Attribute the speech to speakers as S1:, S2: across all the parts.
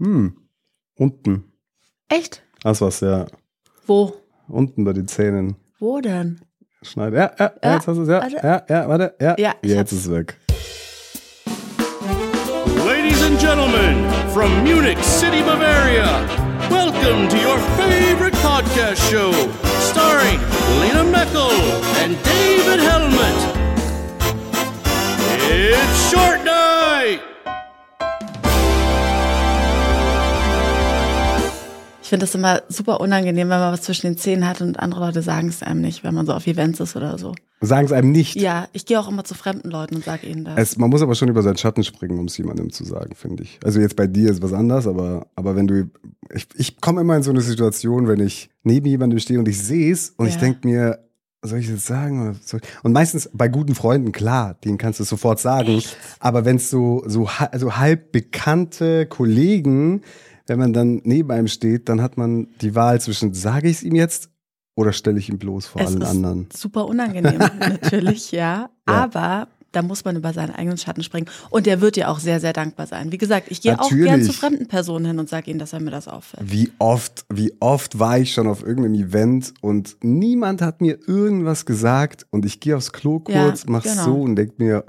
S1: Hm. Unten.
S2: Echt?
S1: Das war's, ja.
S2: Wo?
S1: Unten bei den Zähnen.
S2: Wo denn?
S1: Schneiden. Ja, ja, ja,
S2: Ja,
S1: jetzt hast du es. Ja,
S2: warte.
S1: ja, ja, warte. Ja,
S2: Ja,
S1: jetzt ist es weg.
S3: Ladies and gentlemen, from Munich City, Bavaria, welcome to your favorite podcast show, starring Lena Meckel and David Helmet. It's Short Night!
S2: Finde das immer super unangenehm, wenn man was zwischen den Zähnen hat und andere Leute sagen es einem nicht, wenn man so auf Events ist oder so.
S1: Sagen es einem nicht.
S2: Ja, ich gehe auch immer zu fremden Leuten und sage ihnen das.
S1: Es, man muss aber schon über seinen Schatten springen, um es jemandem zu sagen, finde ich. Also jetzt bei dir ist was anders, aber, aber wenn du, ich, ich komme immer in so eine Situation, wenn ich neben jemandem stehe und ich sehe es und ich
S2: Ja.
S1: denke mir, soll ich das jetzt sagen? Ich? Und meistens bei guten Freunden, klar, denen kannst du es sofort sagen. Aber wenn es so, so, ha- also halb bekannte Kollegen, wenn man dann neben einem steht, dann hat man die Wahl zwischen, sage ich es ihm jetzt oder stelle ich ihn bloß vor
S2: es
S1: allen
S2: ist
S1: anderen?
S2: super unangenehm, natürlich, ja. Aber da muss man über seinen eigenen Schatten springen. Und der wird ja auch sehr, sehr dankbar sein. Wie gesagt, ich gehe auch gern zu fremden Personen hin und sage ihnen, dass er mir das auffällt.
S1: Wie oft, wie oft war ich schon auf irgendeinem Event und niemand hat mir irgendwas gesagt und ich gehe aufs Klo
S2: Ja,
S1: kurz, mach's
S2: genau.
S1: so und denk mir,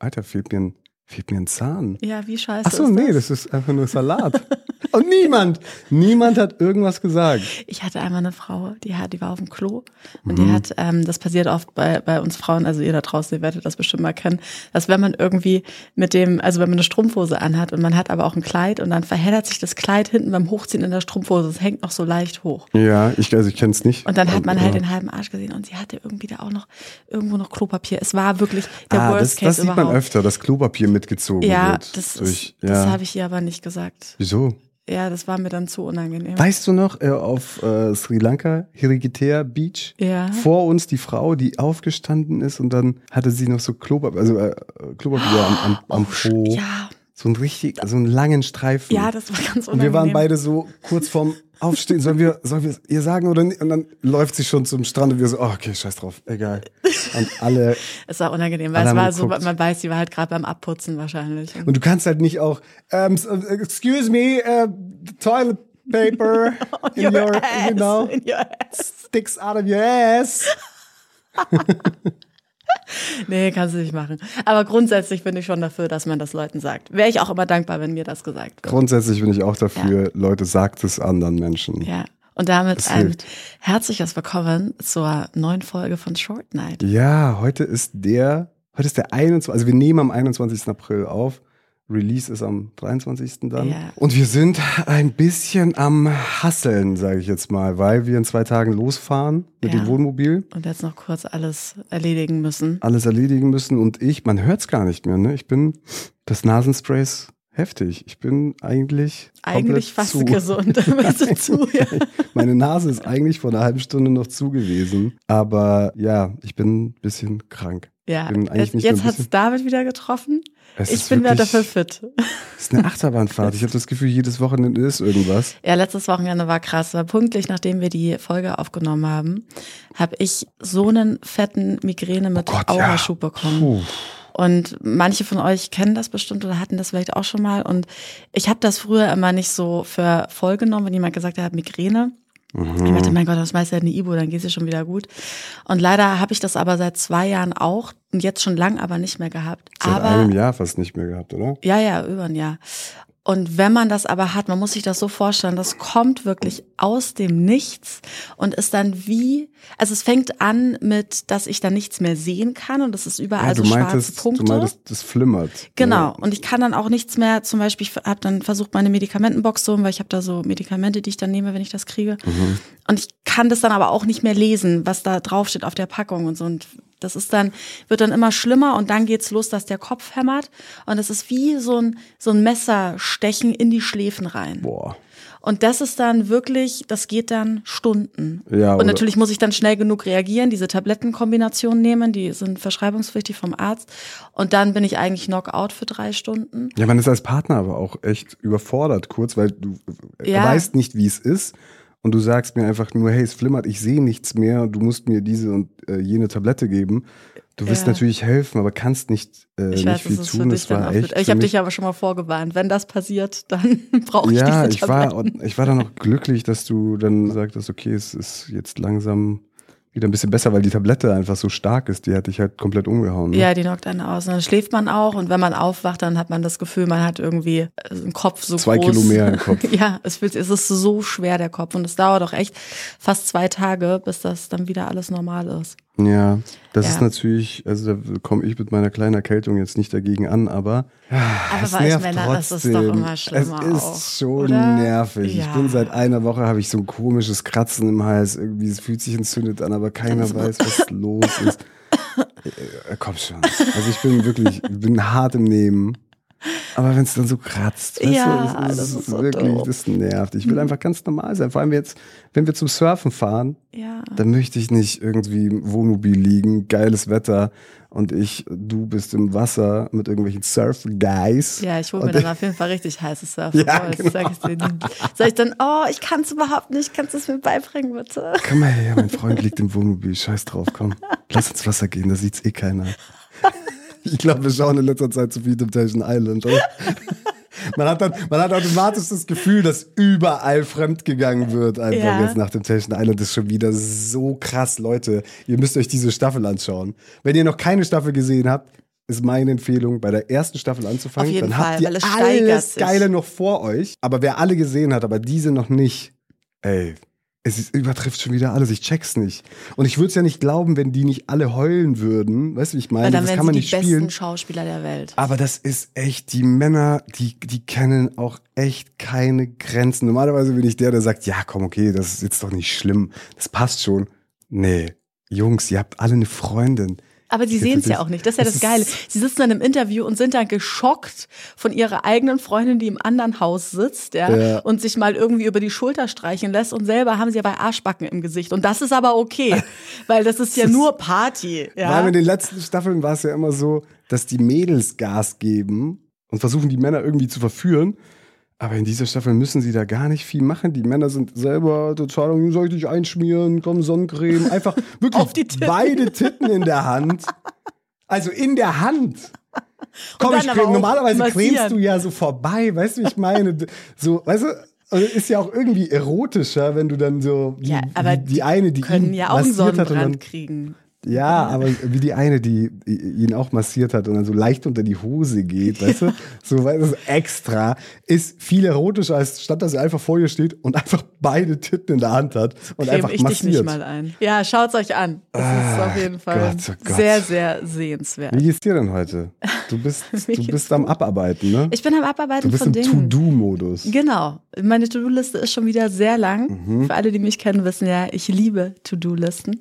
S1: Alter, fehlt mir ein, fehlt mir ein Zahn.
S2: Ja, wie scheiße
S1: Ach so, nee,
S2: das?
S1: das ist einfach nur Salat. und niemand, niemand hat irgendwas gesagt.
S2: Ich hatte einmal eine Frau, die, hat, die war auf dem Klo und
S1: Mhm.
S2: die hat, ähm, das passiert oft bei, bei uns Frauen, also ihr da draußen, ihr werdet das bestimmt mal kennen, dass wenn man irgendwie mit dem, also wenn man eine Strumpfhose anhat und man hat aber auch ein Kleid und dann verheddert sich das Kleid hinten beim Hochziehen in der Strumpfhose, es hängt noch so leicht hoch.
S1: Ja, ich, also ich kenn's nicht.
S2: Und dann hat man halt
S1: ja.
S2: den halben Arsch gesehen und sie hatte irgendwie da auch noch irgendwo noch Klopapier. Es war wirklich der
S1: ah,
S2: Worst
S1: das,
S2: Case
S1: das sieht
S2: überhaupt.
S1: man öfter, dass Klopapier mitgezogen
S2: ja,
S1: wird.
S2: das,
S1: durch,
S2: ist,
S1: ja.
S2: das habe ich ihr aber nicht gesagt.
S1: Wieso?
S2: Ja, das war mir dann zu unangenehm.
S1: Weißt du noch, äh, auf äh, Sri Lanka, Hirigitea Beach,
S2: Ja.
S1: vor uns die Frau, die aufgestanden ist und dann hatte sie noch so Klopapier, also äh, Klopapier am, am, am Po.
S2: Oh, Ja,
S1: So einen richtig, so einen langen Streifen.
S2: ja, das war ganz unangenehm.
S1: und wir waren beide so kurz vorm Aufstehen. Sollen wir, sollen wir es ihr sagen oder nicht? Und dann läuft sie schon zum Strand und wir so, oh, okay, scheiß drauf, egal. Und alle,
S2: Es war unangenehm, weil es war so,
S1: geguckt.
S2: man weiß, sie war halt gerade beim Abputzen wahrscheinlich.
S1: und du kannst halt nicht auch, ähm, s- äh, excuse me, uh, toilet paper in your, you know,
S2: In your ass.
S1: sticks out of your ass.
S2: Nee, kannst du nicht machen. Aber grundsätzlich bin ich schon dafür, dass man das Leuten sagt. Wäre ich auch immer dankbar, wenn mir das gesagt wird.
S1: Grundsätzlich bin ich auch dafür, Leute, sagt es anderen Menschen.
S2: Ja. Und damit ein herzliches Willkommen zur neuen Folge von Short Night.
S1: Ja, heute ist der, heute ist der 21, also wir nehmen am 21. April auf. Release ist am 23. dann.
S2: Ja.
S1: Und wir sind ein bisschen am Hasseln, sage ich jetzt mal, weil wir in zwei Tagen losfahren mit
S2: Ja.
S1: dem Wohnmobil,
S2: Und jetzt noch kurz alles erledigen müssen.
S1: alles erledigen müssen und ich, man hört es gar nicht mehr, ne? Ich bin, das Nasenspray ist heftig. Ich bin eigentlich
S2: Eigentlich fast
S1: zu.
S2: gesund. Zu, ja.
S1: Meine Nase ist eigentlich vor einer halben Stunde noch zu gewesen. Aber ja, ich bin ein bisschen krank.
S2: Ja, jetzt, jetzt hat's
S1: bisschen-
S2: David wieder getroffen.
S1: Es
S2: ich bin wieder
S1: wirklich-
S2: dafür fit.
S1: Es ist eine Achterbahnfahrt. Ich habe das Gefühl, jedes Wochenende ist irgendwas.
S2: Ja, letztes Wochenende war krass, weil pünktlich nachdem wir die Folge aufgenommen haben, habe ich so einen fetten Migräne mit
S1: Gott,
S2: Auraschub
S1: ja.
S2: bekommen.
S1: Puh.
S2: Und manche von euch kennen das bestimmt oder hatten das vielleicht auch schon mal. Und ich habe das früher immer nicht so für voll genommen, wenn jemand gesagt hat, er Migräne. Ich dachte, mein Gott, das meist ja eine Ibo, dann geht's dir schon wieder gut. Und leider habe ich das aber seit zwei Jahren auch und jetzt schon lang aber nicht mehr gehabt.
S1: Seit
S2: aber
S1: einem Jahr fast nicht mehr gehabt, oder?
S2: ja, ja, über ein Jahr. Und wenn man das aber hat, man muss sich das so vorstellen, das kommt wirklich aus dem Nichts und ist dann wie, also es fängt an mit, dass ich dann nichts mehr sehen kann und es ist überall
S1: Ja,
S2: so
S1: du
S2: schwarze
S1: meintest,
S2: Punkte.
S1: du meintest, das flimmert.
S2: Genau.
S1: Ja.
S2: Und ich kann dann auch nichts mehr, zum Beispiel, ich habe dann versucht, meine Medikamentenbox zu holen, weil ich habe da so Medikamente, die ich dann nehme, wenn ich das kriege.
S1: Mhm.
S2: Und ich kann das dann aber auch nicht mehr lesen, was da draufsteht auf der Packung und so. Und das ist dann, wird dann immer schlimmer und dann geht's los, dass der Kopf hämmert. Und es ist wie so ein, so ein Messerstechen in die Schläfen rein.
S1: Boah.
S2: Und das ist dann wirklich, das geht dann Stunden.
S1: Ja,
S2: und natürlich muss ich dann schnell genug reagieren, diese Tablettenkombination nehmen, die sind verschreibungspflichtig vom Arzt. Und dann bin ich eigentlich Knockout für drei Stunden.
S1: Ja, man ist als Partner aber auch echt überfordert kurz, weil du
S2: Ja.
S1: weißt nicht, wie es ist. Und du sagst mir einfach nur, hey, es flimmert, ich sehe nichts mehr, du musst mir diese und äh, jene Tablette geben. Du willst
S2: Ja.
S1: natürlich helfen, aber kannst nicht, äh,
S2: Ich
S1: nicht
S2: weiß,
S1: viel
S2: ist für
S1: tun.
S2: dich
S1: Das
S2: dann
S1: war
S2: auch.
S1: echt.
S2: Ich habe dich aber schon mal vorgewarnt. Wenn das passiert, dann brauche ich
S1: ja,
S2: diese
S1: ich war, ich war dann auch glücklich, dass du dann sagtest, okay, es ist jetzt langsam wieder ein bisschen besser, weil die Tablette einfach so stark ist. Die hat dich halt komplett umgehauen. Ne?
S2: Ja, die knockt einen aus. Und dann schläft man auch und wenn man aufwacht, dann hat man das Gefühl, man hat irgendwie äh, einen Kopf so
S1: Zwei
S2: groß.
S1: Kilo mehr im Kopf.
S2: ja, es, fühlt, es ist so schwer, der Kopf. Und es dauert auch echt fast zwei Tage, bis das dann wieder alles normal ist.
S1: Ja, das
S2: Ja.
S1: ist natürlich, also da komme ich mit meiner kleinen Erkältung jetzt nicht dagegen an, aber,
S2: Aber
S1: es
S2: bei
S1: nervt
S2: Männern ist es
S1: trotzdem.
S2: doch immer schlimmer
S1: Es ist
S2: auch,
S1: schon
S2: oder?
S1: nervig. Ich
S2: Ja.
S1: bin seit einer Woche, habe ich so ein komisches Kratzen im Hals. Irgendwie, es fühlt sich entzündet an, aber keiner weiß, was los ist. Äh, komm schon. Also ich bin wirklich, ich bin hart im Nehmen. Aber wenn es dann so kratzt, weißt
S2: Ja,
S1: du, das,
S2: das
S1: ist
S2: so
S1: wirklich,
S2: doof.
S1: das nervt. Ich will einfach ganz normal sein. Vor allem jetzt, wenn wir zum Surfen fahren,
S2: Ja.
S1: dann möchte ich nicht irgendwie im Wohnmobil liegen, geiles Wetter und ich, du bist im Wasser mit irgendwelchen Surf-Guys.
S2: Ja, ich hole mir dann auf jeden Fall richtig heißes Surfen.
S1: Ja,
S2: Das sag ich dir. Sag ich dann, oh, ich kann es überhaupt nicht, kannst du es mir beibringen, bitte?
S1: Komm mal her, mein Freund liegt im Wohnmobil, scheiß drauf, komm. Lass ins Wasser gehen, da sieht's eh keiner. Ich glaube, wir schauen in letzter Zeit zu viel Temptation Island, oder? Man hat, dann, man hat automatisch das Gefühl, dass überall fremdgegangen wird. Einfach
S2: Ja.
S1: jetzt nach Temptation Island ist schon wieder so krass, Leute. Ihr müsst euch diese Staffel anschauen. Wenn ihr noch keine Staffel gesehen habt, ist meine Empfehlung, bei der ersten Staffel anzufangen.
S2: Auf jeden
S1: dann
S2: Fall,
S1: habt ihr alles
S2: sich.
S1: Geile noch vor euch. Aber wer alle gesehen hat, aber diese noch nicht, ey, es ist, übertrifft schon wieder alles. Ich check's nicht. Und ich würde es ja nicht glauben, wenn die nicht alle heulen würden. Weißt du, wie ich meine?
S2: Weil dann
S1: das kann man
S2: sie die
S1: nicht
S2: besten
S1: spielen.
S2: Schauspieler der Welt.
S1: Aber das ist echt, die Männer, die, die kennen auch echt keine Grenzen. Normalerweise bin ich der, der sagt, ja, komm, okay, das ist jetzt doch nicht schlimm. Das passt schon. Nee, Jungs, ihr habt alle eine Freundin.
S2: Aber
S1: Ich
S2: sehen es ja auch nicht. Das ist ja
S1: das
S2: das Geile. Sie sitzen dann im Interview und sind dann geschockt von ihrer eigenen Freundin, die im anderen Haus sitzt, ja,
S1: Ja.
S2: und sich mal irgendwie über die Schulter streichen lässt und selber haben sie aber Arschbacken im Gesicht. Und das ist aber okay, weil das ist ja nur Party,
S1: Weil
S2: ja.
S1: in den letzten Staffeln war es ja immer so, dass die Mädels Gas geben und versuchen, die Männer irgendwie zu verführen. Aber in dieser Staffel müssen sie da gar nicht viel machen. Die Männer sind selber total, soll ich dich einschmieren, komm, Sonnencreme. Einfach wirklich
S2: Auf die Titten.
S1: beide Titten in der Hand. Also in der Hand. Komm, ich creme, normalerweise
S2: massieren.
S1: cremst du ja so vorbei, weißt du, wie ich meine? So, weißt du, also ist ja auch irgendwie erotischer, wenn du dann so die,
S2: ja, aber
S1: die, die eine, die
S2: können
S1: ihn
S2: ja auch einen Sonnenbrand kriegen.
S1: Ja, aber wie die eine, die ihn auch massiert hat und dann so leicht unter die Hose geht, weißt du? So, weißt du, extra, ist viel erotischer, als statt dass er einfach vor ihr steht und einfach beide Titten in der Hand hat und
S2: Creme
S1: einfach
S2: ich dich nicht
S1: massiert.
S2: mal ein. Ja, schaut's euch an. Das ist auf jeden Fall
S1: Gott, oh Gott.
S2: sehr, sehr sehenswert.
S1: Wie geht's dir denn heute? Du bist, du bist am Abarbeiten, ne?
S2: Ich bin am
S1: Du
S2: Abarbeiten
S1: bist
S2: von
S1: im
S2: Dingen.
S1: To-Do-Modus.
S2: Genau. Meine To-Do-Liste ist schon wieder sehr lang.
S1: Mhm.
S2: Für alle, die mich kennen, wissen ja, ich liebe To-Do-Listen.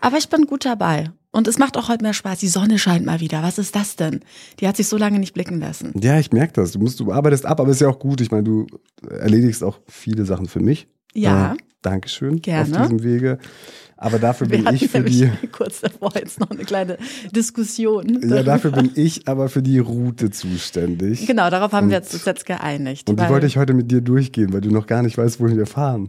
S2: Aber ich bin gut dabei. Und es macht auch heute mehr Spaß. Die Sonne scheint mal wieder. Was ist das denn? Die hat sich so lange nicht blicken lassen.
S1: Ja, ich merke das. Du, musst, du arbeitest ab, aber ist ja auch gut. Ich meine, du erledigst auch viele Sachen für mich.
S2: Ja.
S1: Äh, Dankeschön
S2: Gerne.
S1: auf diesem Wege. Aber dafür
S2: Wir
S1: bin ich für die.
S2: kurz davor jetzt noch eine kleine Diskussion.
S1: Ja, dafür bin ich aber für die Route zuständig.
S2: Genau, darauf haben wir
S1: Und-
S2: jetzt, uns jetzt geeinigt.
S1: Und die wollte ich heute mit dir durchgehen, weil du noch gar nicht weißt, wohin wir fahren.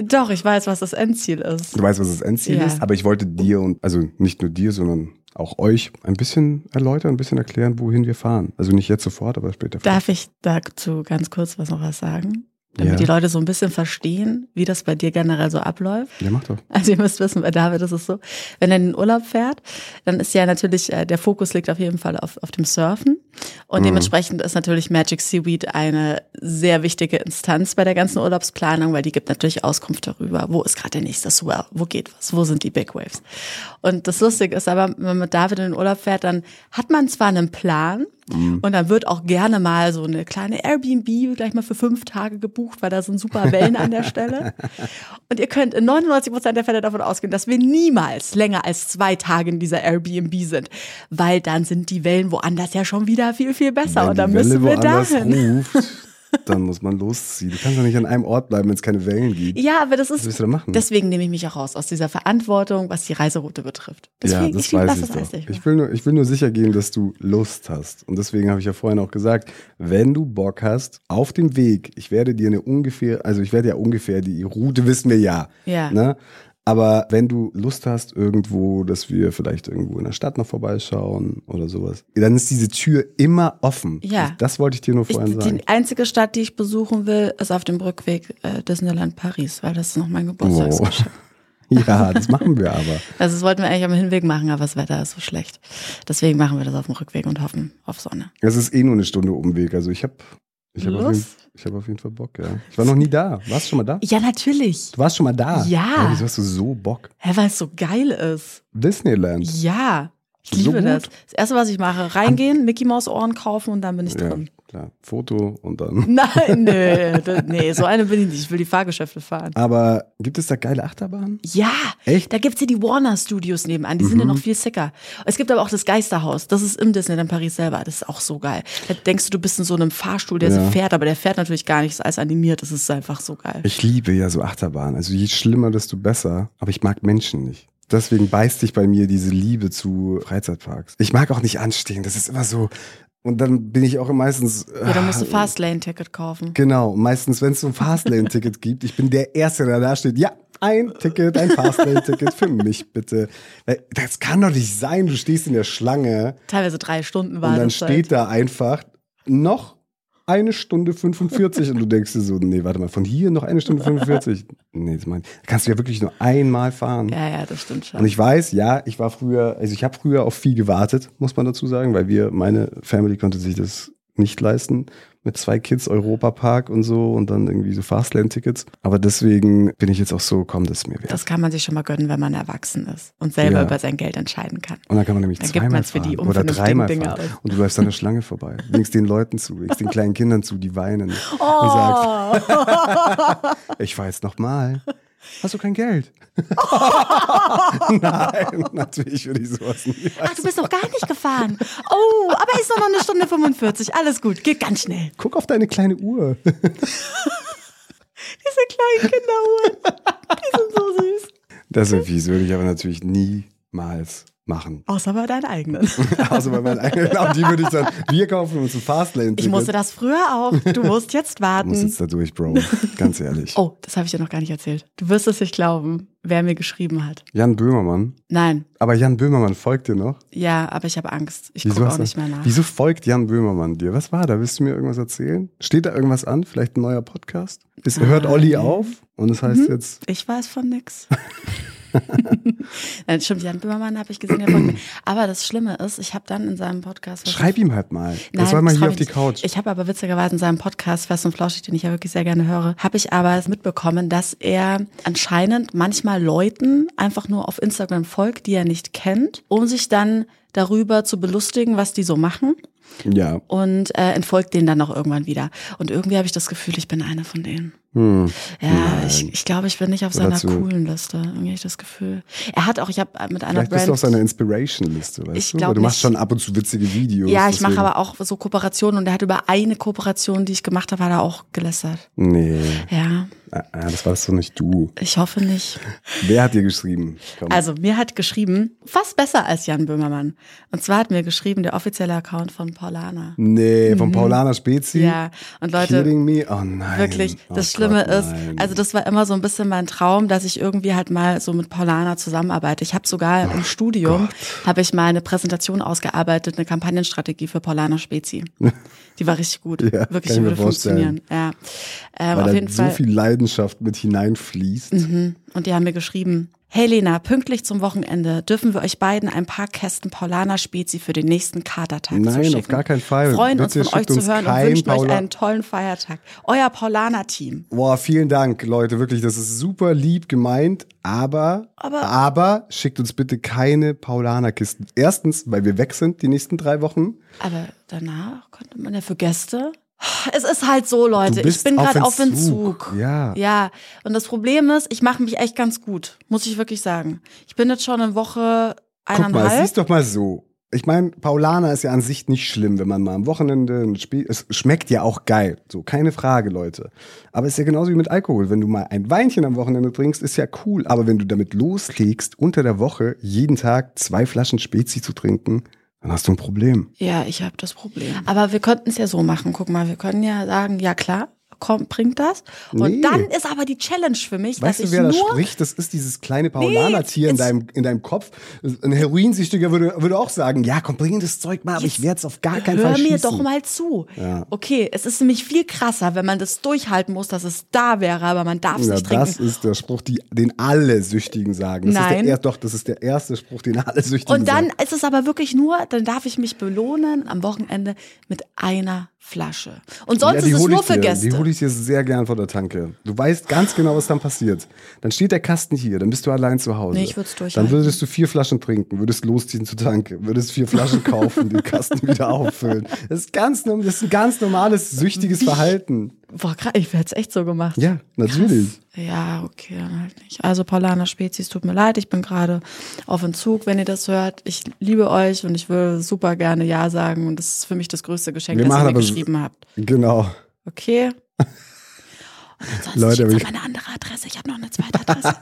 S2: Doch, ich weiß, was das Endziel ist.
S1: Du weißt, was das Endziel
S2: Ja.
S1: ist, aber ich wollte dir und, also nicht nur dir, sondern auch euch ein bisschen erläutern, ein bisschen erklären, wohin wir fahren. Also nicht jetzt sofort, aber später.
S2: Darf ich dazu ganz kurz was noch was sagen? Damit
S1: Ja.
S2: die Leute so ein bisschen verstehen, wie das bei dir generell so abläuft.
S1: Ja, mach doch.
S2: Also ihr müsst wissen, bei David ist es so, wenn er in den Urlaub fährt, dann ist ja natürlich, äh, der Fokus liegt auf jeden Fall auf, auf dem Surfen. Und
S1: Mhm.
S2: dementsprechend ist natürlich Magic Seaweed eine sehr wichtige Instanz bei der ganzen Urlaubsplanung, weil die gibt natürlich Auskunft darüber, wo ist gerade der nächste Swell, wo geht was, wo sind die Big Waves. Und das Lustige ist aber, wenn man mit David in den Urlaub fährt, dann hat man zwar einen Plan,
S1: Mhm.
S2: und dann wird auch gerne mal so eine kleine Airbnb gleich mal für fünf Tage gebucht, weil da sind super Wellen an der Stelle. Und ihr könnt in 99 Prozent der Fälle davon ausgehen, dass wir niemals länger als zwei Tage in dieser Airbnb sind, weil dann sind die Wellen woanders ja schon wieder viel, viel besser.
S1: Wenn
S2: und dann müssen wir dahin.
S1: ruft, dann muss man losziehen. Du kannst doch nicht an einem Ort bleiben, wenn es keine Wellen gibt.
S2: Ja, aber das ist,
S1: Was willst du da machen?
S2: deswegen nehme ich mich auch raus aus dieser Verantwortung, was die Reiseroute betrifft. Deswegen,
S1: ja, das
S2: ich
S1: weiß ich
S2: das
S1: doch. Ich will, nur, ich will nur sicher gehen, dass du Lust hast. Und deswegen habe ich ja vorhin auch gesagt, wenn du Bock hast, auf dem Weg, ich werde dir eine ungefähr, also ich werde ja ungefähr, die Route wissen wir ja.
S2: Ja.
S1: Ne? Aber wenn du Lust hast, irgendwo, dass wir vielleicht irgendwo in der Stadt noch vorbeischauen oder sowas, dann ist diese Tür immer offen.
S2: Ja.
S1: Das, das wollte ich dir nur
S2: Ich,
S1: vorhin sagen.
S2: die einzige Stadt, die ich besuchen will, ist auf dem Rückweg äh, Disneyland Paris, weil das ist noch mein Geburtstagsgeschenk.
S1: ja, das machen wir aber.
S2: Also das wollten wir eigentlich am Hinweg machen, aber das Wetter ist so schlecht. Deswegen machen wir das auf dem Rückweg und hoffen auf Sonne.
S1: Es ist eh nur eine Stunde Umweg. Also ich habe ich hab auf, jeden- ich hab auf jeden Fall Bock, ja. Ich war noch nie da. Warst du schon mal da?
S2: Ja, natürlich.
S1: Du warst schon mal da?
S2: Ja.
S1: Wieso hast du so Bock?
S2: Hä, weil es so geil ist.
S1: Disneyland.
S2: Ja. Ich
S1: So
S2: liebe
S1: gut?
S2: das. Das erste, was ich mache, reingehen, Mickey Maus Ohren kaufen und dann bin ich
S1: Ja,
S2: drin.
S1: klar. Foto und dann.
S2: Nein, nö, das- nee, so eine bin ich nicht. Ich will die Fahrgeschäfte fahren.
S1: Aber gibt es da geile Achterbahnen?
S2: Ja,
S1: Echt?
S2: da gibt's hier die Warner Studios nebenan, die sind ja noch viel sicker. Es gibt aber auch das Geisterhaus, das ist im Disneyland Paris selber, das ist auch so geil. Da denkst du, du bist in so einem Fahrstuhl, der
S1: Ja.
S2: so fährt, aber der fährt natürlich gar nicht, ist alles animiert, das ist einfach so geil.
S1: Ich liebe ja so Achterbahnen. Also je schlimmer, desto besser. Aber ich mag Menschen nicht. Deswegen beißt sich bei mir diese Liebe zu Freizeitparks. Ich mag auch nicht anstehen. Das ist immer so. Und dann bin ich auch meistens.
S2: Ja, dann musst du
S1: ah,
S2: Fastlane-Ticket kaufen.
S1: Genau. Meistens, wenn es so ein Fastlane-Ticket gibt, ich bin der Erste, der da steht. Ja, ein Ticket, ein Fastlane-Ticket für mich bitte. Das kann doch nicht sein. Du stehst in der Schlange
S2: Teilweise drei Stunden
S1: und dann steht da einfach noch eine Stunde 45 und du denkst dir so, nee, warte mal, von hier noch eine Stunde 45. Nee, das mein, kannst du ja wirklich nur einmal fahren.
S2: Ja, ja, das stimmt schon.
S1: Und ich weiß, ja, ich war früher, also ich habe früher auf viel gewartet, muss man dazu sagen, weil wir, meine Family konnte sich das nicht leisten mit zwei Kids Europapark und so und dann irgendwie so Fastlane-Tickets. Aber deswegen bin ich jetzt auch so, komm, das ist mir wert.
S2: das kann man sich schon mal gönnen, wenn man erwachsen ist und selber
S1: Ja.
S2: über sein Geld entscheiden kann.
S1: Und dann kann man nämlich
S2: Dann gibt
S1: zweimal
S2: man's für die
S1: fahren oder dreimal
S2: Dinge
S1: fahren.
S2: aus.
S1: Und du läufst an der Schlange vorbei. Winkst den Leuten zu, winkst den kleinen Kindern zu, die weinen. Und sagst,
S2: Oh,
S1: ich fahr jetzt nochmal. Hast du kein Geld? Nein, natürlich würde ich sowas nie.
S2: ach, du bist noch gar nicht gefahren. Oh, aber ist doch noch eine Stunde 45. Alles gut, geht ganz schnell.
S1: Guck auf deine kleine Uhr.
S2: Diese kleinen Kinderuhren, die sind so süß.
S1: Das ist fies, würde ich aber natürlich niemals machen.
S2: Außer bei deinen eigenen.
S1: Also bei meinen eigenen, genau, die würde ich dann, wir kaufen uns ein Fastlane-Ticket.
S2: Ich musste das früher auch. Du musst jetzt
S1: Du musst
S2: warten.
S1: jetzt da durch, Bro. Ganz ehrlich.
S2: Oh, das habe ich dir noch gar nicht erzählt. Du wirst es nicht glauben, wer mir geschrieben hat.
S1: Jan Böhmermann.
S2: Nein,
S1: Aber Jan Böhmermann folgt dir noch?
S2: ja, aber ich habe Angst. Ich gucke auch nicht mehr nach.
S1: wieso folgt Jan Böhmermann dir? Was war da? Willst du mir irgendwas erzählen? Steht da irgendwas an? Vielleicht ein neuer Podcast? Ist, hört Olli auf? Und es
S2: Mhm.
S1: heißt jetzt,
S2: Ich weiß von nix. Nein, stimmt, Jan Böhmermann habe ich gesehen, der mir. Aber das Schlimme ist, ich habe dann in seinem Podcast.
S1: schreib ihm halt mal.
S2: Nein,
S1: das soll mal hier auf
S2: ich
S1: die. Couch.
S2: Ich habe aber witzigerweise in seinem Podcast Fest und Flauschig, den ich ja wirklich sehr gerne höre, habe ich aber mitbekommen, dass er anscheinend manchmal Leuten einfach nur auf Instagram folgt, die er nicht kennt, um sich dann darüber zu belustigen, was die so machen
S1: ja.
S2: und äh, entfolgt denen dann auch irgendwann wieder. Und irgendwie habe ich das Gefühl, ich bin eine von denen.
S1: Hm.
S2: Ja,
S1: Nein.
S2: ich, ich glaube, ich bin nicht auf seiner coolen Liste. Irgendwie habe ich das Gefühl. Er hat auch, ich habe mit einer
S1: Vielleicht bist
S2: Brand.
S1: du auf seiner Inspiration-Liste, weißt
S2: Ich
S1: du? Weil du machst schon ab und zu witzige Videos.
S2: ja, ich mache aber auch so Kooperationen und er hat über eine Kooperation, die ich gemacht habe, hat er auch gelästert.
S1: Nee,
S2: Ja,
S1: ah, ah, das warst doch nicht du.
S2: ich hoffe nicht.
S1: Wer hat dir geschrieben? Komm.
S2: Also, mir hat geschrieben, fast besser als Jan Böhmermann. Und zwar hat mir geschrieben der offizielle Account von Paulana.
S1: nee, von Paulana Spezi?
S2: Mhm. Ja, und Leute,
S1: Kidding me? Oh nein.
S2: Wirklich,
S1: oh
S2: das Schlimme
S1: Gott,
S2: ist,
S1: nein.
S2: also das war immer so ein bisschen mein Traum, dass ich irgendwie halt mal so mit Paulana zusammenarbeite. Ich habe sogar
S1: Oh
S2: im Studium habe ich mal eine Präsentation ausgearbeitet, eine Kampagnenstrategie für Paulana Spezi. Die war richtig gut,
S1: Ja,
S2: wirklich, würde
S1: vorstellen.
S2: funktionieren. Ja, ähm, auf jeden
S1: so
S2: Fall.
S1: viel Leidenschaft mit hineinfließt.
S2: Mhm. Und die haben mir geschrieben, hey Lena, pünktlich zum Wochenende dürfen wir euch beiden ein paar Kästen Paulaner Spezi für den nächsten Katertag
S1: Nein,
S2: zuschicken.
S1: auf gar keinen Fall.
S2: Freuen
S1: Bitte
S2: uns von euch zu hören und wünschen euch
S1: Paula-
S2: einen tollen Feiertag. Euer Paulaner-Team.
S1: Boah, vielen Dank, Leute. Wirklich, das ist super lieb gemeint. Aber,
S2: Aber-
S1: aber schickt uns bitte keine Paulaner-Kisten. Erstens, weil wir weg sind die nächsten drei Wochen.
S2: Aber danach konnte man ja für Gäste. Es ist halt so, Leute. Ich bin gerade auf
S1: Entzug.
S2: Entzug.
S1: Ja.
S2: Ja. Und das Problem ist, ich mache mich echt ganz gut. Muss ich wirklich sagen. Ich bin jetzt schon in Woche
S1: Guck mal,
S2: eineinhalb.
S1: siehst doch mal so. Ich meine, Paulaner ist ja an sich nicht schlimm, wenn man mal am Wochenende ein Spiel. Es schmeckt ja auch geil. So, keine Frage, Leute. Aber es ist ja genauso wie mit Alkohol. Wenn du mal ein Weinchen am Wochenende trinkst, ist ja cool. Aber wenn du damit loslegst, unter der Woche jeden Tag zwei Flaschen Spezi zu trinken, dann hast du ein Problem.
S2: Ja, ich habe das Problem. Aber wir könnten es ja so machen. Guck mal, wir können ja sagen, ja klar, kommt, bringt das. Und
S1: Nee.
S2: dann ist aber die Challenge für mich,
S1: Weißt
S2: dass
S1: du, wer
S2: ich
S1: da
S2: nur
S1: spricht? Das ist dieses kleine Paulaner-Tier in
S2: jetzt-
S1: deinem, in deinem Kopf. Ein Heroinsüchtiger würde, würde auch sagen, ja, komm, bring das Zeug mal, aber ich werde es auf gar keinen
S2: Hör
S1: Fall schießen.
S2: mir doch mal zu.
S1: Ja.
S2: Okay, es ist nämlich viel krasser, wenn man das durchhalten muss, dass es da wäre, aber man darf es
S1: Ja,
S2: nicht trinken.
S1: das ist der Spruch, die, den alle Süchtigen sagen. Das
S2: Nein.
S1: Ist der, er- doch, das ist der erste Spruch, den alle Süchtigen
S2: Und dann
S1: sagen.
S2: ist es aber wirklich nur, dann darf ich mich belohnen am Wochenende mit einer Flasche. Und sonst
S1: Ja,
S2: ist es nur für
S1: dir.
S2: Gäste.
S1: Ich dir sehr gern vor der Tanke. Du weißt ganz genau, was dann passiert. Dann steht der Kasten hier, dann bist du allein zu Hause.
S2: Nee, ich würd's
S1: Dann
S2: durchhalten.
S1: würdest du vier Flaschen trinken, würdest losziehen zur Tanke, würdest vier Flaschen kaufen, den Kasten wieder auffüllen. Das ist ganz, das ist ein ganz normales, süchtiges Verhalten.
S2: Boah, krass, ich hätte es echt so gemacht.
S1: Ja, natürlich.
S2: Ja, okay, dann halt nicht. Also Paulaner Spezies, tut mir leid, ich bin gerade auf Entzug, wenn ihr das hört. Ich liebe euch und ich will super gerne Ja sagen und das ist für mich das größte Geschenk,
S1: Wir
S2: das ihr mir
S1: aber
S2: geschrieben habt.
S1: Genau.
S2: Okay? Und ansonsten
S1: Leute,
S2: ich
S1: ich-
S2: meine andere Adresse, ich habe noch eine zweite Adresse.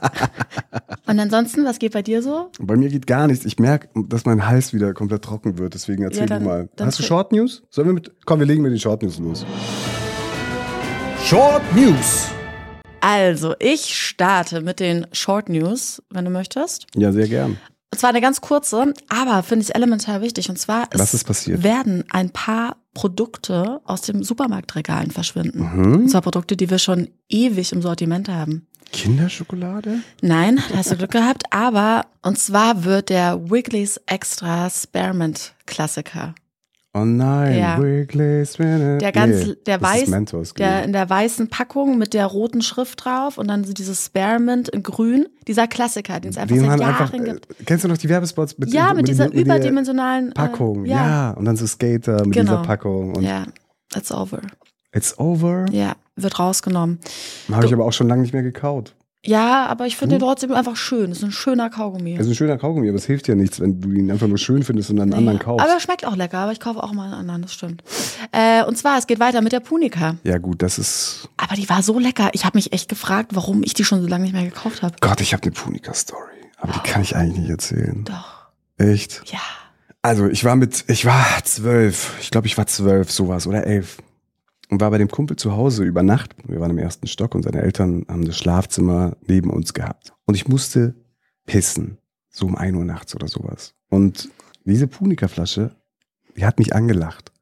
S2: und ansonsten, was geht bei dir so?
S1: Bei mir geht gar nichts. Ich merke, dass mein Hals wieder komplett trocken wird. Deswegen erzähl
S2: Ja, dann-
S1: du mal. Hast du Short News? Sollen wir mit. Komm, wir legen mit den Short News los.
S3: Short News.
S2: Also, ich starte mit den Short News, wenn du möchtest.
S1: Ja, sehr gern.
S2: Und zwar eine ganz kurze, aber finde ich elementar wichtig. Und zwar
S1: Was
S2: es
S1: ist passiert?
S2: werden ein paar Produkte aus dem Supermarktregalen verschwinden.
S1: Mhm.
S2: Und zwar Produkte, die wir schon ewig im Sortiment haben.
S1: Kinderschokolade?
S2: Nein, da hast du Glück gehabt, aber und zwar wird der Wiggly's Extra Spearmint Klassiker.
S1: Oh nein,
S2: Ja. Der ganz,
S1: Nee,
S2: der weiß,
S1: Mentos,
S2: der in der weißen Packung mit der roten Schrift drauf und dann so dieses Spearmint in grün, dieser Klassiker, den es einfach
S1: Den
S2: seit Jahren
S1: einfach, äh,
S2: gibt.
S1: kennst du noch die Werbespots mit,
S2: Ja,
S1: den-
S2: mit dieser
S1: der
S2: überdimensionalen äh,
S1: Packung?
S2: ja,
S1: ja. und dann so Skater mit
S2: Genau.
S1: dieser Packung. Und
S2: ja, it's over.
S1: It's over.
S2: Ja, wird rausgenommen.
S1: Habe ich aber auch schon lange nicht mehr gekaut.
S2: Ja, aber ich finde den trotzdem einfach schön. Das ist ein schöner Kaugummi.
S1: Es ist ein schöner Kaugummi, aber es hilft ja nichts, wenn du ihn einfach nur schön findest und einen anderen
S2: Nee,
S1: kaufst.
S2: Aber er schmeckt auch lecker, aber ich kaufe auch mal einen anderen, das stimmt. Äh, und zwar, es geht weiter mit der Punika.
S1: ja gut, das ist...
S2: Aber die war so lecker. Ich habe mich echt gefragt, warum ich die schon so lange nicht mehr gekauft habe.
S1: Gott, ich habe eine Punika-Story. Aber die kann ich eigentlich nicht erzählen.
S2: Doch.
S1: Echt?
S2: Ja.
S1: Also ich war mit, ich war zwölf, ich glaube ich war zwölf, sowas oder elf. Und war bei dem Kumpel zu Hause über Nacht. Wir waren im ersten Stock und seine Eltern haben das Schlafzimmer neben uns gehabt. Und ich musste pissen. So um ein Uhr nachts oder sowas. Und diese Punika-Flasche, die hat mich angelacht.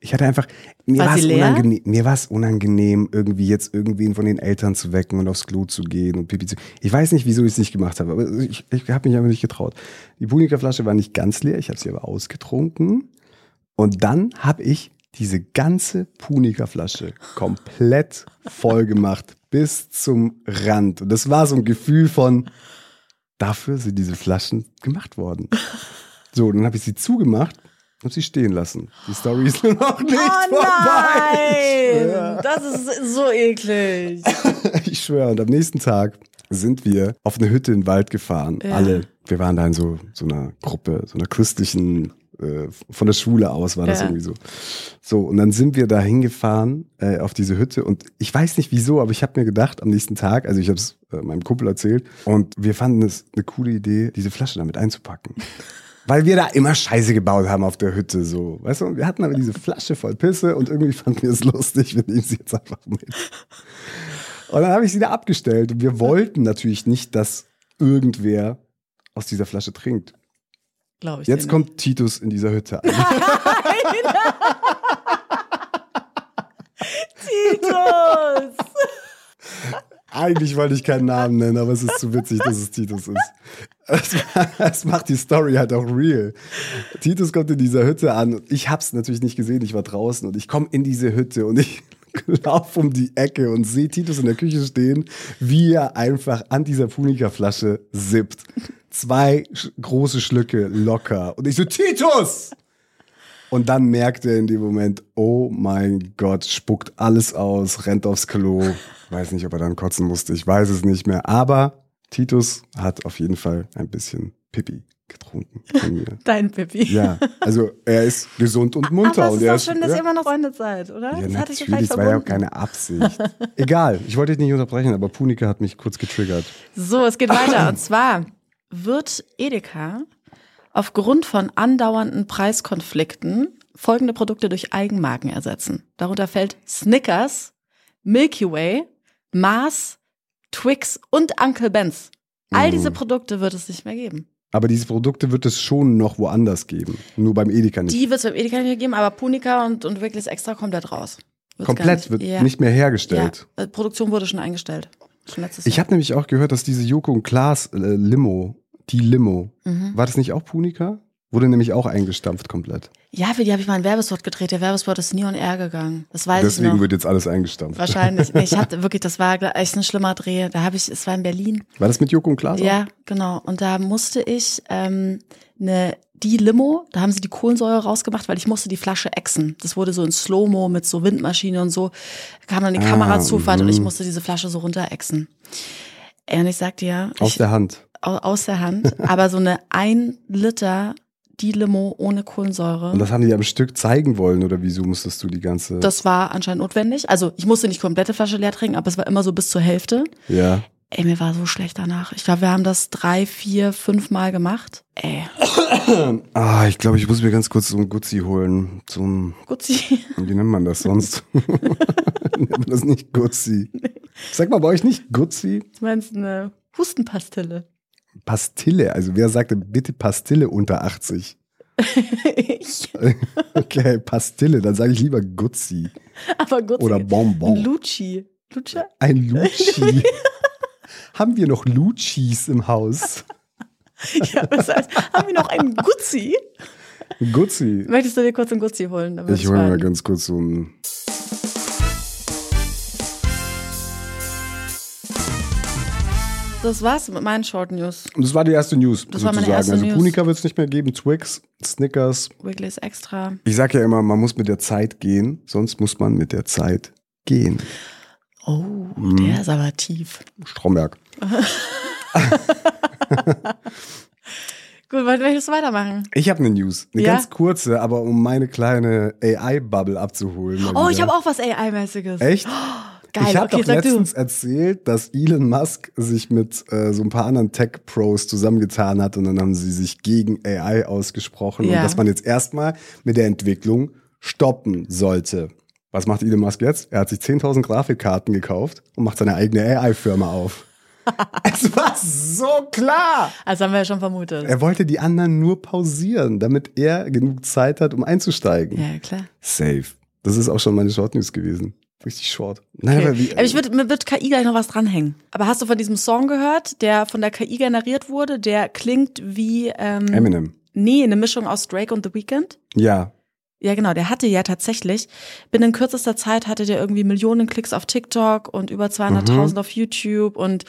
S1: Ich hatte einfach, mir
S2: War
S1: es unangenehm, mir war es unangenehm, irgendwie jetzt irgendwen von den Eltern zu wecken und aufs Klo zu gehen und Pipi zu. Ich weiß nicht, wieso ich es nicht gemacht habe, aber ich, ich habe mich einfach nicht getraut. Die Punika-Flasche war nicht ganz leer, ich habe sie aber ausgetrunken. Und dann habe ich diese ganze Punika-Flasche komplett voll gemacht, bis zum Rand. Und das war so ein Gefühl von, dafür sind diese Flaschen gemacht worden. So, dann habe ich sie zugemacht und sie stehen lassen. Die Story ist nur noch nicht
S2: Oh
S1: vorbei.
S2: nein! Das ist so eklig.
S1: Ich schwöre, und am nächsten Tag sind wir auf eine Hütte in den Wald gefahren.
S2: Ja.
S1: Alle. Wir waren da in so, so einer Gruppe, so einer christlichen, äh, von der Schule aus war das
S2: Ja.
S1: irgendwie so. So, und dann sind wir da hingefahren äh, auf diese Hütte und ich weiß nicht wieso, aber ich habe mir gedacht am nächsten Tag, also ich habe es äh, meinem Kumpel erzählt und wir fanden es eine coole Idee, diese Flasche damit einzupacken. Weil wir da immer Scheiße gebaut haben auf der Hütte, so. Weißt du, und wir hatten aber diese Flasche voll Pisse und irgendwie fanden wir es lustig, wir nehmen sie jetzt einfach mit. Und dann habe ich sie da abgestellt und wir wollten natürlich nicht, dass irgendwer aus dieser Flasche trinkt.
S2: Glaube ich.
S1: Jetzt kommt Titus in dieser Hütte an.
S2: nicht. Titus!
S1: Eigentlich wollte ich keinen Namen nennen, aber es ist zu witzig, dass es Titus ist. Es, es macht die Story halt auch real. Titus kommt in dieser Hütte an und ich hab's natürlich nicht gesehen, ich war draußen und ich komme in diese Hütte und ich laufe um die Ecke und sehe Titus in der Küche stehen, wie er einfach an dieser Punika-Flasche sippt. Zwei große Schlücke locker. Und ich so, Titus! Und dann merkt er in dem Moment, oh mein Gott, spuckt alles aus, rennt aufs Klo. Weiß nicht, ob er dann kotzen musste, ich weiß es nicht mehr. Aber Titus hat auf jeden Fall ein bisschen Pipi getrunken von mir.
S2: Dein Pippi.
S1: Ja, also er ist gesund und munter.
S2: Aber es
S1: und
S2: ist
S1: er
S2: doch schön, dass
S1: ja,
S2: ihr immer noch Freunde seid, oder?
S1: ja,
S2: das hatte ich
S1: natürlich, das war ja auch keine Absicht. Egal, ich wollte dich nicht unterbrechen, aber Punika hat mich kurz getriggert.
S2: So, es geht weiter. Und zwar wird Edeka aufgrund von andauernden Preiskonflikten folgende Produkte durch Eigenmarken ersetzen. Darunter fällt Snickers, Milky Way, Mars, Twix und Uncle Ben's. All
S1: Mhm.
S2: diese Produkte wird es nicht mehr geben.
S1: Aber diese Produkte wird es schon noch woanders geben. Nur beim Edeka nicht.
S2: Die wird es beim Edeka nicht mehr geben, aber Punika und, und Wrigley's Extra komplett raus. Wird's
S1: Komplett
S2: nicht-
S1: wird
S2: ja.
S1: nicht mehr hergestellt.
S2: Ja, äh, Produktion wurde schon eingestellt. Schon letztes
S1: Ich habe nämlich auch gehört, dass diese Joko und Klaas äh, Limo, die Limo,
S2: Mhm.
S1: war das nicht auch Punika? Wurde nämlich auch eingestampft komplett.
S2: Ja, für die habe ich mal einen Werbespot gedreht. Der Werbespot ist nie on air gegangen. Das weiß ich
S1: Deswegen
S2: noch.
S1: wird jetzt alles eingestampft.
S2: Wahrscheinlich. Nee, ich hatte wirklich, das war echt ein schlimmer Dreh. Da habe ich, es war in Berlin.
S1: War das mit Joko und Klaas?
S2: Ja, genau. Und da musste ich ähm, eine die Limo, da haben sie die Kohlensäure rausgemacht, weil ich musste die Flasche exen. Das wurde so in Slow-Mo mit so Windmaschine und so. Da kam dann die
S1: Ah,
S2: Kamerazufahrt und ich
S1: mhm.
S2: musste diese Flasche so runter exen. Und ich sag dir,
S1: Aus
S2: ich,
S1: der Hand.
S2: au- aus der Hand, aber so eine ein Liter die Limo ohne Kohlensäure.
S1: Und das haben die am Stück zeigen wollen, oder wieso musstest du die ganze.
S2: Das war anscheinend notwendig. Also ich musste nicht komplette Flasche leer trinken, aber es war immer so bis zur Hälfte.
S1: ja.
S2: Ey, mir war so schlecht danach. Ich glaube, wir haben das drei, vier, fünf Mal gemacht. Ey,
S1: Ah, ich glaube, ich muss mir ganz kurz so ein Gutzi holen. So ein,
S2: Gutzi.
S1: wie nennt man das sonst? nennt man das nicht Gutzi? Sag mal bei euch nicht Gutzi?
S2: Du meinst eine Hustenpastille?
S1: Pastille. Also wer sagte bitte Pastille unter 80?
S2: ich.
S1: Okay, Pastille, dann sage ich lieber Gutzi.
S2: Aber Gutzi.
S1: Oder Bonbon.
S2: Luci. Lutscher?
S1: Ein Luci. Haben wir noch Lucis im Haus?
S2: Ja, das heißt, haben wir noch einen Gutzi?
S1: Gutzi.
S2: Möchtest du dir kurz einen Gutzi holen?
S1: Ich hole mir ganz kurz so ein.
S2: Das war's mit meinen Short News.
S1: Das war die erste News,
S2: Das war meine
S1: sozusagen.
S2: erste
S1: also
S2: News.
S1: Punika wird es nicht mehr geben, Twix, Snickers.
S2: Wrigley's Extra.
S1: Ich sage ja immer, man muss mit der Zeit gehen, sonst muss man mit der Zeit gehen.
S2: Oh,
S1: Mhm.
S2: der ist aber tief.
S1: Stromberg.
S2: Gut, wollen wir jetzt weitermachen?
S1: Ich habe eine News, eine
S2: Ja?
S1: ganz kurze, aber um meine kleine AI-Bubble abzuholen.
S2: Oh, ich
S1: wieder.
S2: habe auch was AI-mäßiges.
S1: Echt?
S2: Geil,
S1: ich habe
S2: okay,
S1: doch
S2: sag du.
S1: letztens erzählt, dass Elon Musk sich mit äh, so ein paar anderen Tech-Pros zusammengetan hat und dann haben sie sich gegen AI ausgesprochen
S2: Ja.
S1: und dass man jetzt erstmal mit der Entwicklung stoppen sollte. Was macht Elon Musk jetzt? Er hat sich 10.000 Grafikkarten gekauft und macht seine eigene AI-Firma auf. es war so klar!
S2: Also haben wir ja schon vermutet.
S1: Er wollte die anderen nur pausieren, damit er genug Zeit hat, um einzusteigen.
S2: Ja, klar.
S1: Safe. Das ist auch schon meine Short News gewesen. Richtig short. Nein,
S2: Okay.
S1: aber wie,
S2: Aber ich würd, mir wird KI gleich noch was dranhängen. Aber hast du von diesem Song gehört, der von der KI generiert wurde? Der klingt wie ähm,
S1: Eminem.
S2: Nee, eine Mischung aus Drake und The Weeknd.
S1: Ja.
S2: Ja, genau, der hatte ja tatsächlich, binnen kürzester Zeit hatte der irgendwie Millionen Klicks auf TikTok und über 200.000
S1: Mhm.
S2: auf YouTube und